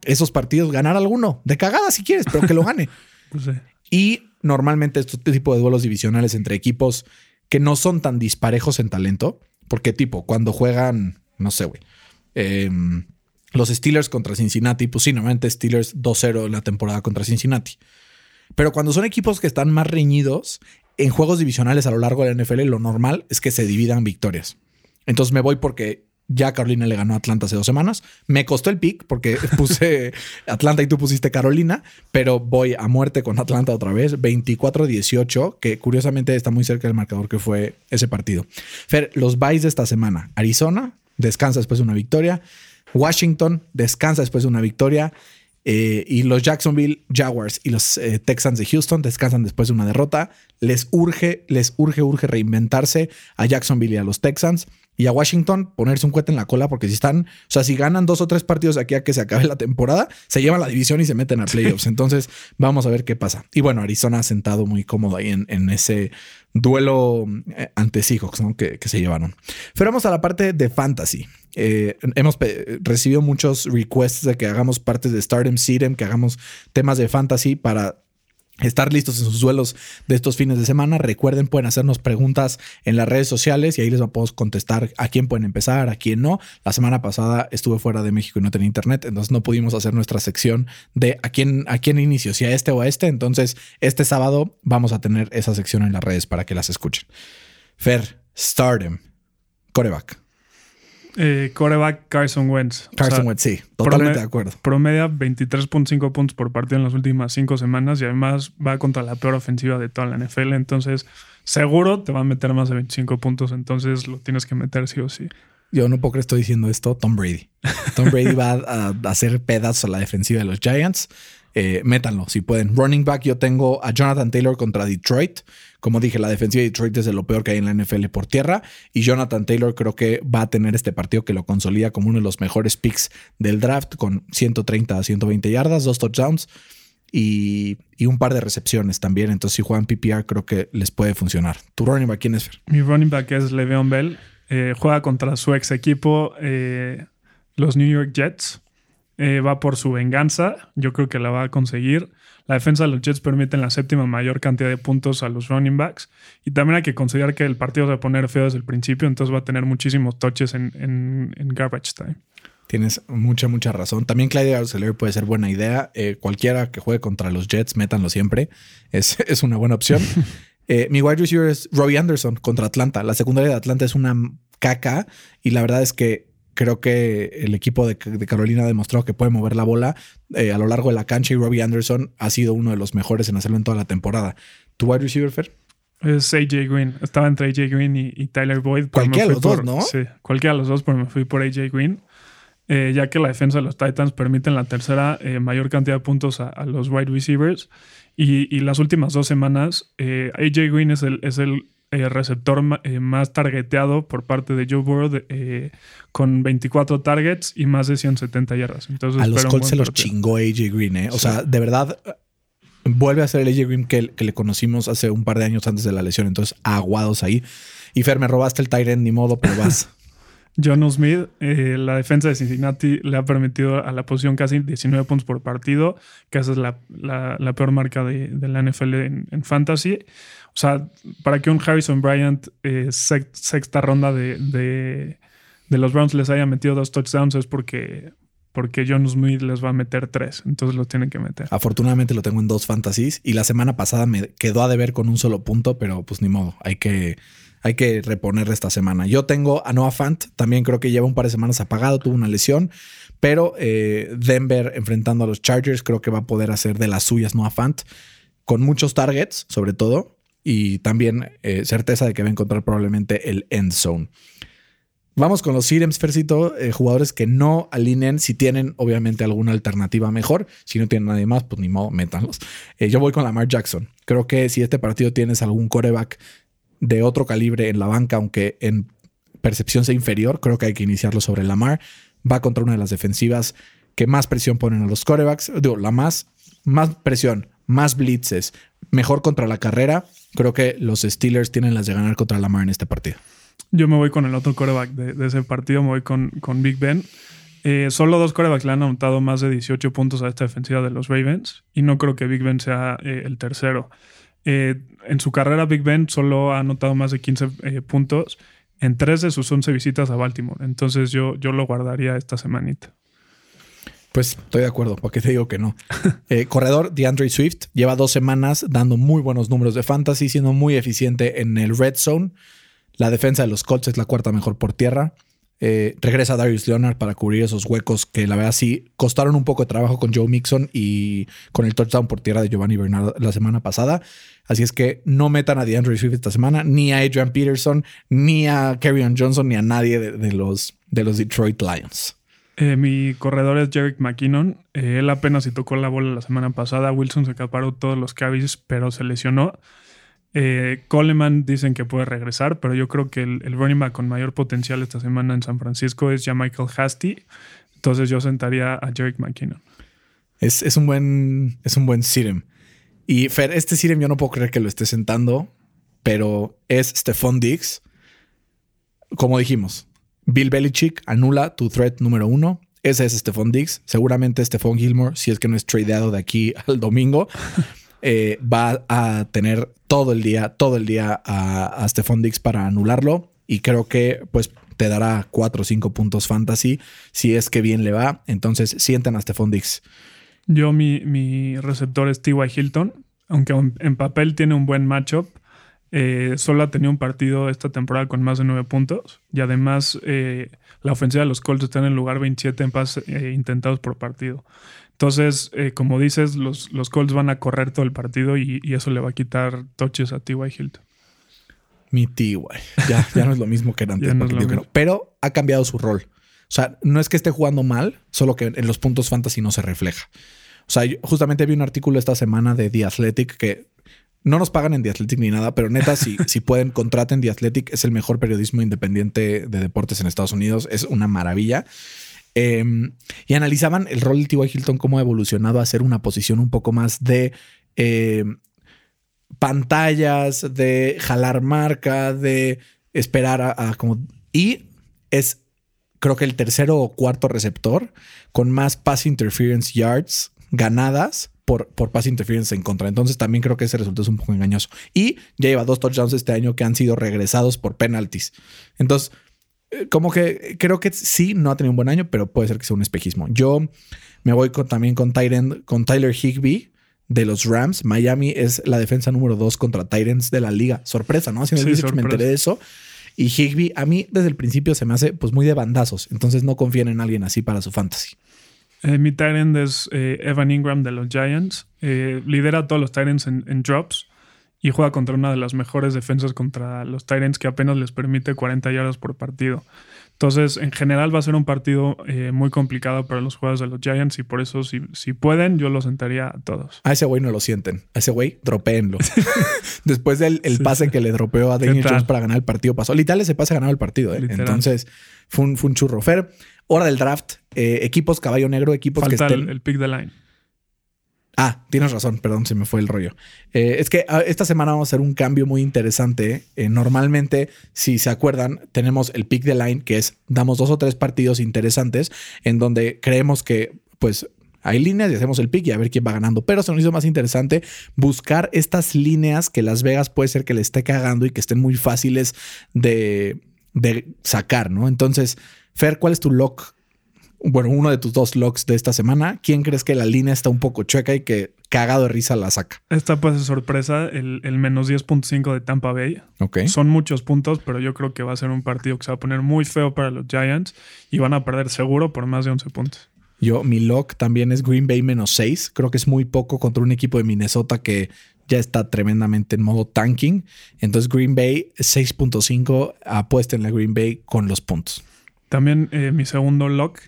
esos partidos, ganar alguno, de cagada si quieres, pero que lo gane. Pues sí. Y normalmente este tipo de duelos divisionales entre equipos que no son tan disparejos en talento, porque tipo, cuando juegan, no sé, güey, em, los Steelers contra Cincinnati, pues sí, normalmente Steelers 2-0 en la temporada contra Cincinnati. Pero cuando son equipos que están más reñidos en juegos divisionales a lo largo de la NFL, lo normal es que se dividan victorias. Entonces me voy porque ya Carolina le ganó a Atlanta hace dos semanas. Me costó el pick porque puse Atlanta y tú pusiste Carolina, pero voy a muerte con Atlanta otra vez. 24-18, que curiosamente está muy cerca del marcador que fue ese partido. Fer, los buys de esta semana. Arizona descansa después de una victoria. Washington descansa después de una victoria. Eh, y los Jacksonville Jaguars y los eh, Texans de Houston descansan después de una derrota. Les urge, les urge, urge reinventarse a Jacksonville y a los Texans y a Washington ponerse un cuete en la cola porque si están, o sea, si ganan dos o tres partidos aquí a que se acabe la temporada, se llevan la división y se meten a playoffs. Entonces, vamos a ver qué pasa. Y bueno, Arizona ha sentado muy cómodo ahí en, ese duelo eh, ante Seahawks que, se llevaron. Pero vamos a la parte de fantasy. Eh, hemos recibido muchos requests de que hagamos partes de Stardom Seedem, que hagamos temas de fantasy para estar listos en sus duelos de estos fines de semana. Recuerden, pueden hacernos preguntas en las redes sociales y ahí les vamos a contestar a quién pueden empezar, a quién no. La semana pasada estuve fuera de México y no tenía internet, entonces no pudimos hacer nuestra sección de a quién, a quién inicio, si a este o a este. Entonces, este sábado vamos a tener esa sección en las redes para que las escuchen. Fer, Stardom, coreback. Eh, coreback Carson Wentz. Carson Wentz, sí, totalmente de acuerdo. Promedia 23.5 puntos por partido en las últimas cinco semanas y además va contra la peor ofensiva de toda la NFL. Entonces, seguro te va a meter más de 25 puntos. Entonces, lo tienes que meter sí o sí. Yo no puedo creer que estoy diciendo esto. Tom Brady. Tom Brady va a, hacer pedazos a la defensiva de los Giants. Eh, métanlo si pueden. Running back, yo tengo a Jonathan Taylor contra Detroit. Como dije, la defensiva de Detroit es de lo peor que hay en la NFL por tierra. Y Jonathan Taylor creo que va a tener este partido que lo consolida como uno de los mejores picks del draft, con 130 a 120 yardas, dos touchdowns y, un par de recepciones también. Entonces, si juegan PPR, creo que les puede funcionar. ¿Tu running back quién es? Mi running back es Le'Veon Bell. Eh, juega contra su ex equipo, eh, los New York Jets. Eh, va por su venganza. Yo creo que la va a conseguir. La defensa de los Jets permite la séptima mayor cantidad de puntos a los running backs. Y también hay que considerar que el partido se va a poner feo desde el principio, entonces va a tener muchísimos touches en, garbage time. Tienes mucha, mucha razón. También Clyde Arcelor puede ser buena idea. Eh, cualquiera que juegue contra los Jets, métanlo siempre. Es, es una buena opción. Eh, mi wide receiver es Robbie Anderson contra Atlanta. La secundaria de Atlanta es una caca y la verdad es que creo que el equipo de, Carolina ha demostrado que puede mover la bola eh, a lo largo de la cancha y Robbie Anderson ha sido uno de los mejores en hacerlo en toda la temporada. ¿Tu wide receiver, Fer? Es AJ Green. Estaba entre AJ Green y, Tyler Boyd. Cualquiera de los dos, ¿no? Sí, cualquiera de los dos, pero me fui por AJ Green. Eh, ya que la defensa de los Titans permiten la tercera eh, mayor cantidad de puntos a, los wide receivers. Y, las últimas dos semanas, AJ Green es el, es el eh, receptor eh, más targeteado por parte de Joe Burrow eh, con 24 targets y más de 170 yardas. Entonces, a los Colts se los chingó AJ Green, ¿eh? O sea, de verdad vuelve a ser el AJ Green que, le conocimos hace un par de años antes de la lesión. Entonces, aguados ahí. Y Fer, me robaste el Tyrant, ni modo, pero vas. John Smith, la defensa de Cincinnati le ha permitido a la posición casi 19 puntos por partido, que esa es la, peor marca de, la NFL en, fantasy. O sea, para que un Harrison Bryant eh, sexta ronda de, los Browns les haya metido dos touchdowns es porque, porque John Smith les va a meter tres. Entonces los tienen que meter. Afortunadamente lo tengo en dos fantasies y la semana pasada me quedó a deber con un solo punto, pero pues ni modo. Hay que, hay que reponer esta semana. Yo tengo a Noah Fant, también creo que lleva un par de semanas apagado, tuvo una lesión, pero eh, Denver enfrentando a los Chargers creo que va a poder hacer de las suyas Noah Fant con muchos targets, sobre todo y también eh, certeza de que va a encontrar probablemente el end zone. Vamos con los Sirems, Fercito, eh, jugadores que no alineen si tienen obviamente alguna alternativa mejor. Si no tienen nadie más, pues ni modo, métanlos. Eh, yo voy con Lamar Jackson. Creo que si este partido tienes algún coreback de otro calibre en la banca, aunque en percepción sea inferior, creo que hay que iniciarlo sobre Lamar. Va contra una de las defensivas que más presión ponen a los corebacks. Digo, la más, más presión, más blitzes, mejor contra la carrera creo que los Steelers tienen las de ganar contra Lamar en este partido. Yo me voy con el otro coreback de, ese partido, me voy con, con Big Ben. Eh, solo dos corebacks le han anotado más de 18 puntos a esta defensiva de los Ravens y no creo que Big Ben sea eh, el tercero. Eh, en su carrera, Big Ben solo ha anotado más de 15 eh, puntos en tres de sus 11 visitas a Baltimore. Entonces yo, yo lo guardaría esta semanita. Pues estoy de acuerdo, porque te digo que no. Eh, corredor DeAndre Swift lleva dos semanas dando muy buenos números de fantasy, siendo muy eficiente en el red zone. La defensa de los Colts es la cuarta mejor por tierra. Eh, regresa Darius Leonard para cubrir esos huecos que la verdad sí costaron un poco de trabajo con Joe Mixon y con el touchdown por tierra de Giovanni Bernardo la semana pasada. Así es que no metan a DeAndre Swift esta semana, ni a Adrian Peterson, ni a Kerryon Johnson, ni a nadie de, los, de los Detroit Lions. Eh, mi corredor es Jerick McKinnon. Eh, él apenas se tocó la bola la semana pasada. Wilson se acaparó todos los carries, pero se lesionó. Eh, Coleman dicen que puede regresar, pero yo creo que el, el running back con mayor potencial esta semana en San Francisco es ya Michael Hasty. Entonces yo sentaría a Jerick McKinnon. Es, es, un buen, es un buen Sirem. Y Fer, este Sirem yo no puedo creer que lo esté sentando, pero es Stephon Diggs. Como dijimos, Bill Belichick anula tu threat número uno. Ese es Stephon Diggs. Seguramente Stephon Gilmore, si es que no es tradeado de aquí al domingo, eh, va a tener todo el día, todo el día a, a Stephon Diggs para anularlo. Y creo que pues te dará cuatro o cinco puntos fantasy si es que bien le va. Entonces sienten a Stephon Diggs. Yo, mi, mi receptor es T.Y. Hilton, aunque en papel tiene un buen matchup. Eh, solo ha tenido un partido esta temporada con más de nueve puntos y además eh, la ofensiva de los Colts está en el lugar 27 en pases eh, intentados por partido. Entonces, como dices, los, los, Colts van a correr todo el partido y, eso le va a quitar touches a T.Y. Hilton. Mi T.Y. Ya, ya no es lo mismo que era antes. Pero ha cambiado su rol. O sea, no es que esté jugando mal, solo que en los puntos fantasy no se refleja. O sea, justamente vi un artículo esta semana de The Athletic que no nos pagan en The Athletic ni nada, pero neta, si, si pueden, contraten The Athletic. Es el mejor periodismo independiente de deportes en Estados Unidos. Es una maravilla. Em, y analizaban el rol del T.Y. Hilton, cómo ha evolucionado a ser una posición un poco más de em, pantallas, de jalar marca, de esperar a, como. Y es, creo que el tercero o cuarto receptor con más pass interference yards ganadas por, por pass interference en contra. Entonces también creo que ese resultado es un poco engañoso. Y ya lleva dos touchdowns este año que han sido regresados por penalties. Entonces, eh, como que creo que sí, no ha tenido un buen año, pero puede ser que sea un espejismo. Yo me voy también con, con Tyler Higby de los Rams. Miami es la defensa número dos contra Tyrants de la liga. Sorpresa, ¿no? Si me, me enteré de eso. Y Higby, a mí desde el principio se me hace pues muy de bandazos. Entonces no confíen en alguien así para su fantasy. Eh, mi tight es eh, Evan Ingram de los Giants. Eh, lidera a todos los tight en, en, drops y juega contra una de las mejores defensas contra los tight que apenas les permite 40 yardas por partido. Entonces, en general va a ser un partido muy complicado para los jugadores de los Giants y por eso, si, si pueden, yo lo sentaría a todos. A ese güey no lo sienten. A ese güey, dropéenlo. Después del el pase que le dropeó a Daniel Jones para ganar el partido pasó. Literal, ese pase ganado el partido. Entonces, fue un, fue un churro. Fer, hora del draft, eh, equipos caballo negro, equipos que estén... el, pick de line. Ah, tienes razón, perdón, se me fue el rollo. Eh, es que ah, esta semana vamos a hacer un cambio muy interesante. Eh, normalmente, si se acuerdan, tenemos el pick de line, que es damos dos o tres partidos interesantes en donde creemos que, pues, hay líneas y hacemos el pick y a ver quién va ganando. Pero se nos hizo más interesante buscar estas líneas que Las Vegas puede ser que le esté cagando y que estén muy fáciles de, de sacar, ¿no? Entonces, Fer, ¿cuál es tu lock? Bueno, uno de tus dos locks de esta semana. ¿Quién crees que la línea está un poco chueca y que cagado de risa la saca? Esta pues es sorpresa, el, menos 10.5 de Tampa Bay. Ok. Son muchos puntos, pero yo creo que va a ser un partido que se va a poner muy feo para los Giants y van a perder seguro por más de 11 puntos. Yo, mi lock también es Green Bay menos 6. Creo que es muy poco contra un equipo de Minnesota que ya está tremendamente en modo tanking. Entonces, Green Bay 6.5, apuesta en la Green Bay con los puntos. También eh, mi segundo lock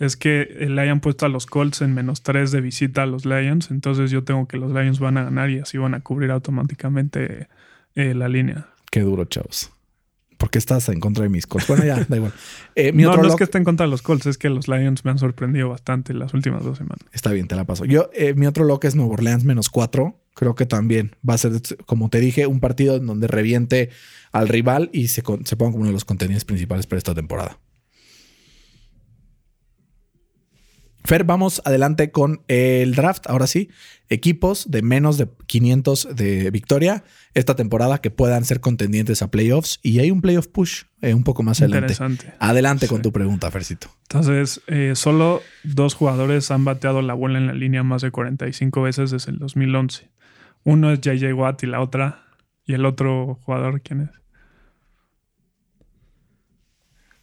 es que le hayan puesto a los Colts en menos 3 de visita a los Lions. Entonces yo tengo que los Lions van a ganar y así van a cubrir automáticamente eh, la línea. Qué duro, chavos. ¿Por qué estás en contra de mis Colts? Bueno, ya, da igual. Eh, no, no es que esté en contra de los Colts, es que los Lions me han sorprendido bastante las últimas dos semanas. Está bien, te la paso. Yo, mi otro lock es Nuevo Orleans menos 4. Creo que también va a ser, como te dije, un partido en donde reviente al rival y se, se ponga como uno de los contenidos principales para esta temporada. Fer, vamos adelante con el draft. Ahora sí, equipos de menos de 500 de victoria esta temporada que puedan ser contendientes a playoffs. Y hay un playoff push eh, un poco más adelante. Interesante. Adelante con tu pregunta, Fercito. Entonces, eh, solo dos jugadores han bateado la bola en la línea más de 45 veces desde el 2011. Uno es JJ Watt y la otra. ¿Y el otro jugador quién es?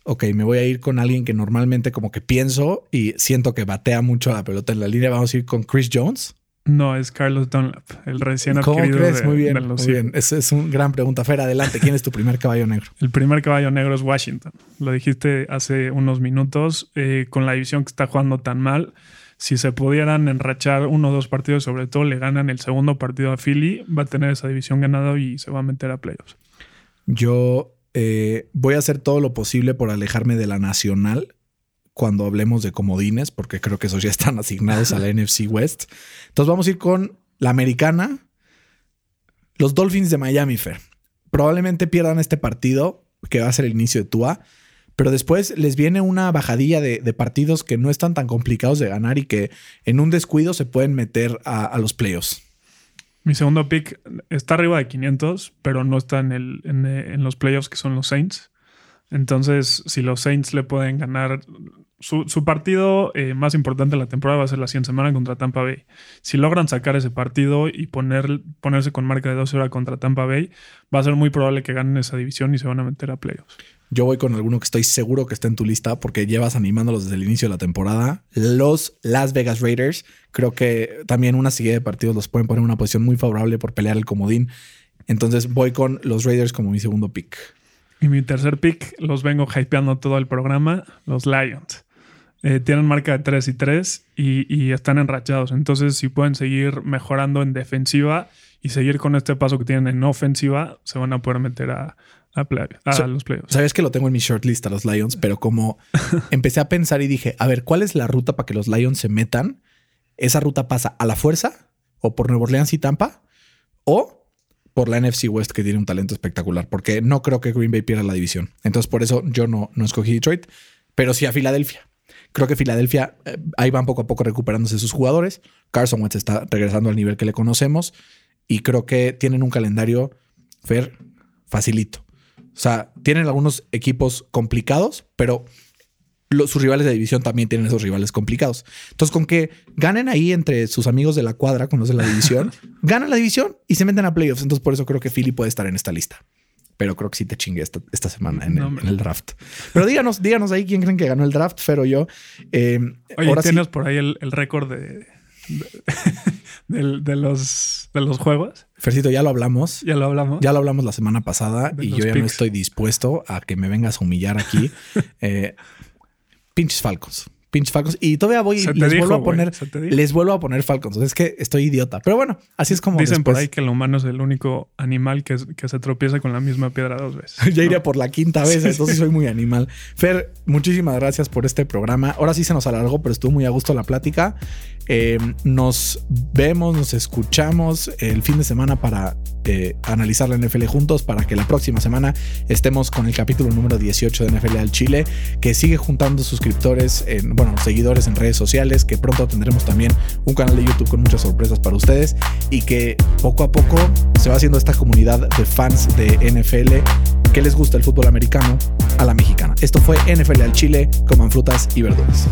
Ok, me voy a ir con alguien que normalmente como que pienso y siento que batea mucho la pelota en la línea. Vamos a ir con Chris Jones. No, es Carlos Dunlap, el recién ¿Cómo adquirido crees? de, muy bien, de los muy bien. Es, es una gran pregunta. Fer, adelante. ¿Quién es tu primer caballo negro? El primer caballo negro es Washington. Lo dijiste hace unos minutos. eh, con la división que está jugando tan mal, si se pudieran enrachar uno o dos partidos, sobre todo le ganan el segundo partido a Philly, va a tener esa división ganado y se va a meter a playoffs. Yo eh, voy a hacer todo lo posible por alejarme de la nacional cuando hablemos de comodines, porque creo que esos ya están asignados a la NFC West. Entonces vamos a ir con la americana, los Dolphins de Miami, Fer. Probablemente pierdan este partido, que va a ser el inicio de Tua, pero después les viene una bajadilla de, de partidos que no están tan complicados de ganar y que en un descuido se pueden meter a, a los playoffs. Mi segundo pick está arriba de 500, pero no está en, el, en, los playoffs que son los Saints. Entonces, si los Saints le pueden ganar, su, su partido eh, más importante de la temporada va a ser la siguiente semana contra Tampa Bay. Si logran sacar ese partido y poner, ponerse con marca de 12 horas contra Tampa Bay, va a ser muy probable que ganen esa división y se van a meter a playoffs. Yo voy con alguno que estoy seguro que está en tu lista porque llevas animándolos desde el inicio de la temporada. Los Las Vegas Raiders. Creo que también una serie de partidos los pueden poner en una posición muy favorable por pelear el comodín. Entonces voy con los Raiders como mi segundo pick. Y mi tercer pick, los vengo hypeando todo el programa, los Lions. Eh, tienen marca de 3 y 3 y, y están enrachados. Entonces, si pueden seguir mejorando en defensiva y seguir con este paso que tienen en ofensiva, se van a poder meter a, a, play- a So- los playoffs. Sabes que lo tengo en mi shortlist a los Lions, pero como empecé a pensar y dije, a ver, ¿cuál es la ruta para que los Lions se metan? ¿Esa ruta pasa a la fuerza o por Nueva Orleans y Tampa o por la NFC West que tiene un talento espectacular? Porque no creo que Green Bay pierda la división. Entonces por eso yo no, no escogí Detroit, pero sí a Filadelfia. Creo que Filadelfia eh, ahí van poco a poco recuperándose sus jugadores. Carson Wentz está regresando al nivel que le conocemos y creo que tienen un calendario fair facilito. O sea, tienen algunos equipos complicados, pero los- sus rivales de división también tienen esos rivales complicados. Entonces, con que ganen ahí entre sus amigos de la cuadra, con los de la división, ganan la división y se meten a playoffs. Entonces, por eso creo que Philly puede estar en esta lista. Pero creo que sí te chingué esta, esta semana en, No, el, en el draft. Pero díganos, díganos ahí quién creen que ganó el draft, Fer o yo. Eh, Oye, ahora sí, ¿tienes por ahí el, el récord de, de, los, de los juegos? Fercito, ya lo hablamos. Ya lo hablamos. Ya lo hablamos la semana pasada De y yo ya no estoy dispuesto a que me vengas a humillar aquí. Eh, pinches Falcons. Pinches Falcons. Y todavía voy y les dijo, vuelvo a poner. Les vuelvo a poner Falcons. Es que estoy idiota. Pero bueno, así es como. Dicen por ahí que el humano es el único animal que, que se tropieza con la misma piedra dos veces. Ya ¿no? iría por la quinta vez, Sí, entonces sí. soy muy animal. Fer, muchísimas gracias por este programa. Ahora sí se nos alargó, pero estuvo muy a gusto la plática. Eh, nos vemos, nos escuchamos el fin de semana para eh, analizar la NFL juntos, para que la próxima semana estemos con el capítulo número 18 de NFL al Chile, que sigue juntando suscriptores, en, bueno, seguidores en redes sociales, que pronto tendremos también un canal de YouTube con muchas sorpresas para ustedes y que poco a poco se va haciendo esta comunidad de fans de NFL que les gusta el fútbol americano a la mexicana. Esto fue NFL al Chile, coman frutas y verduras.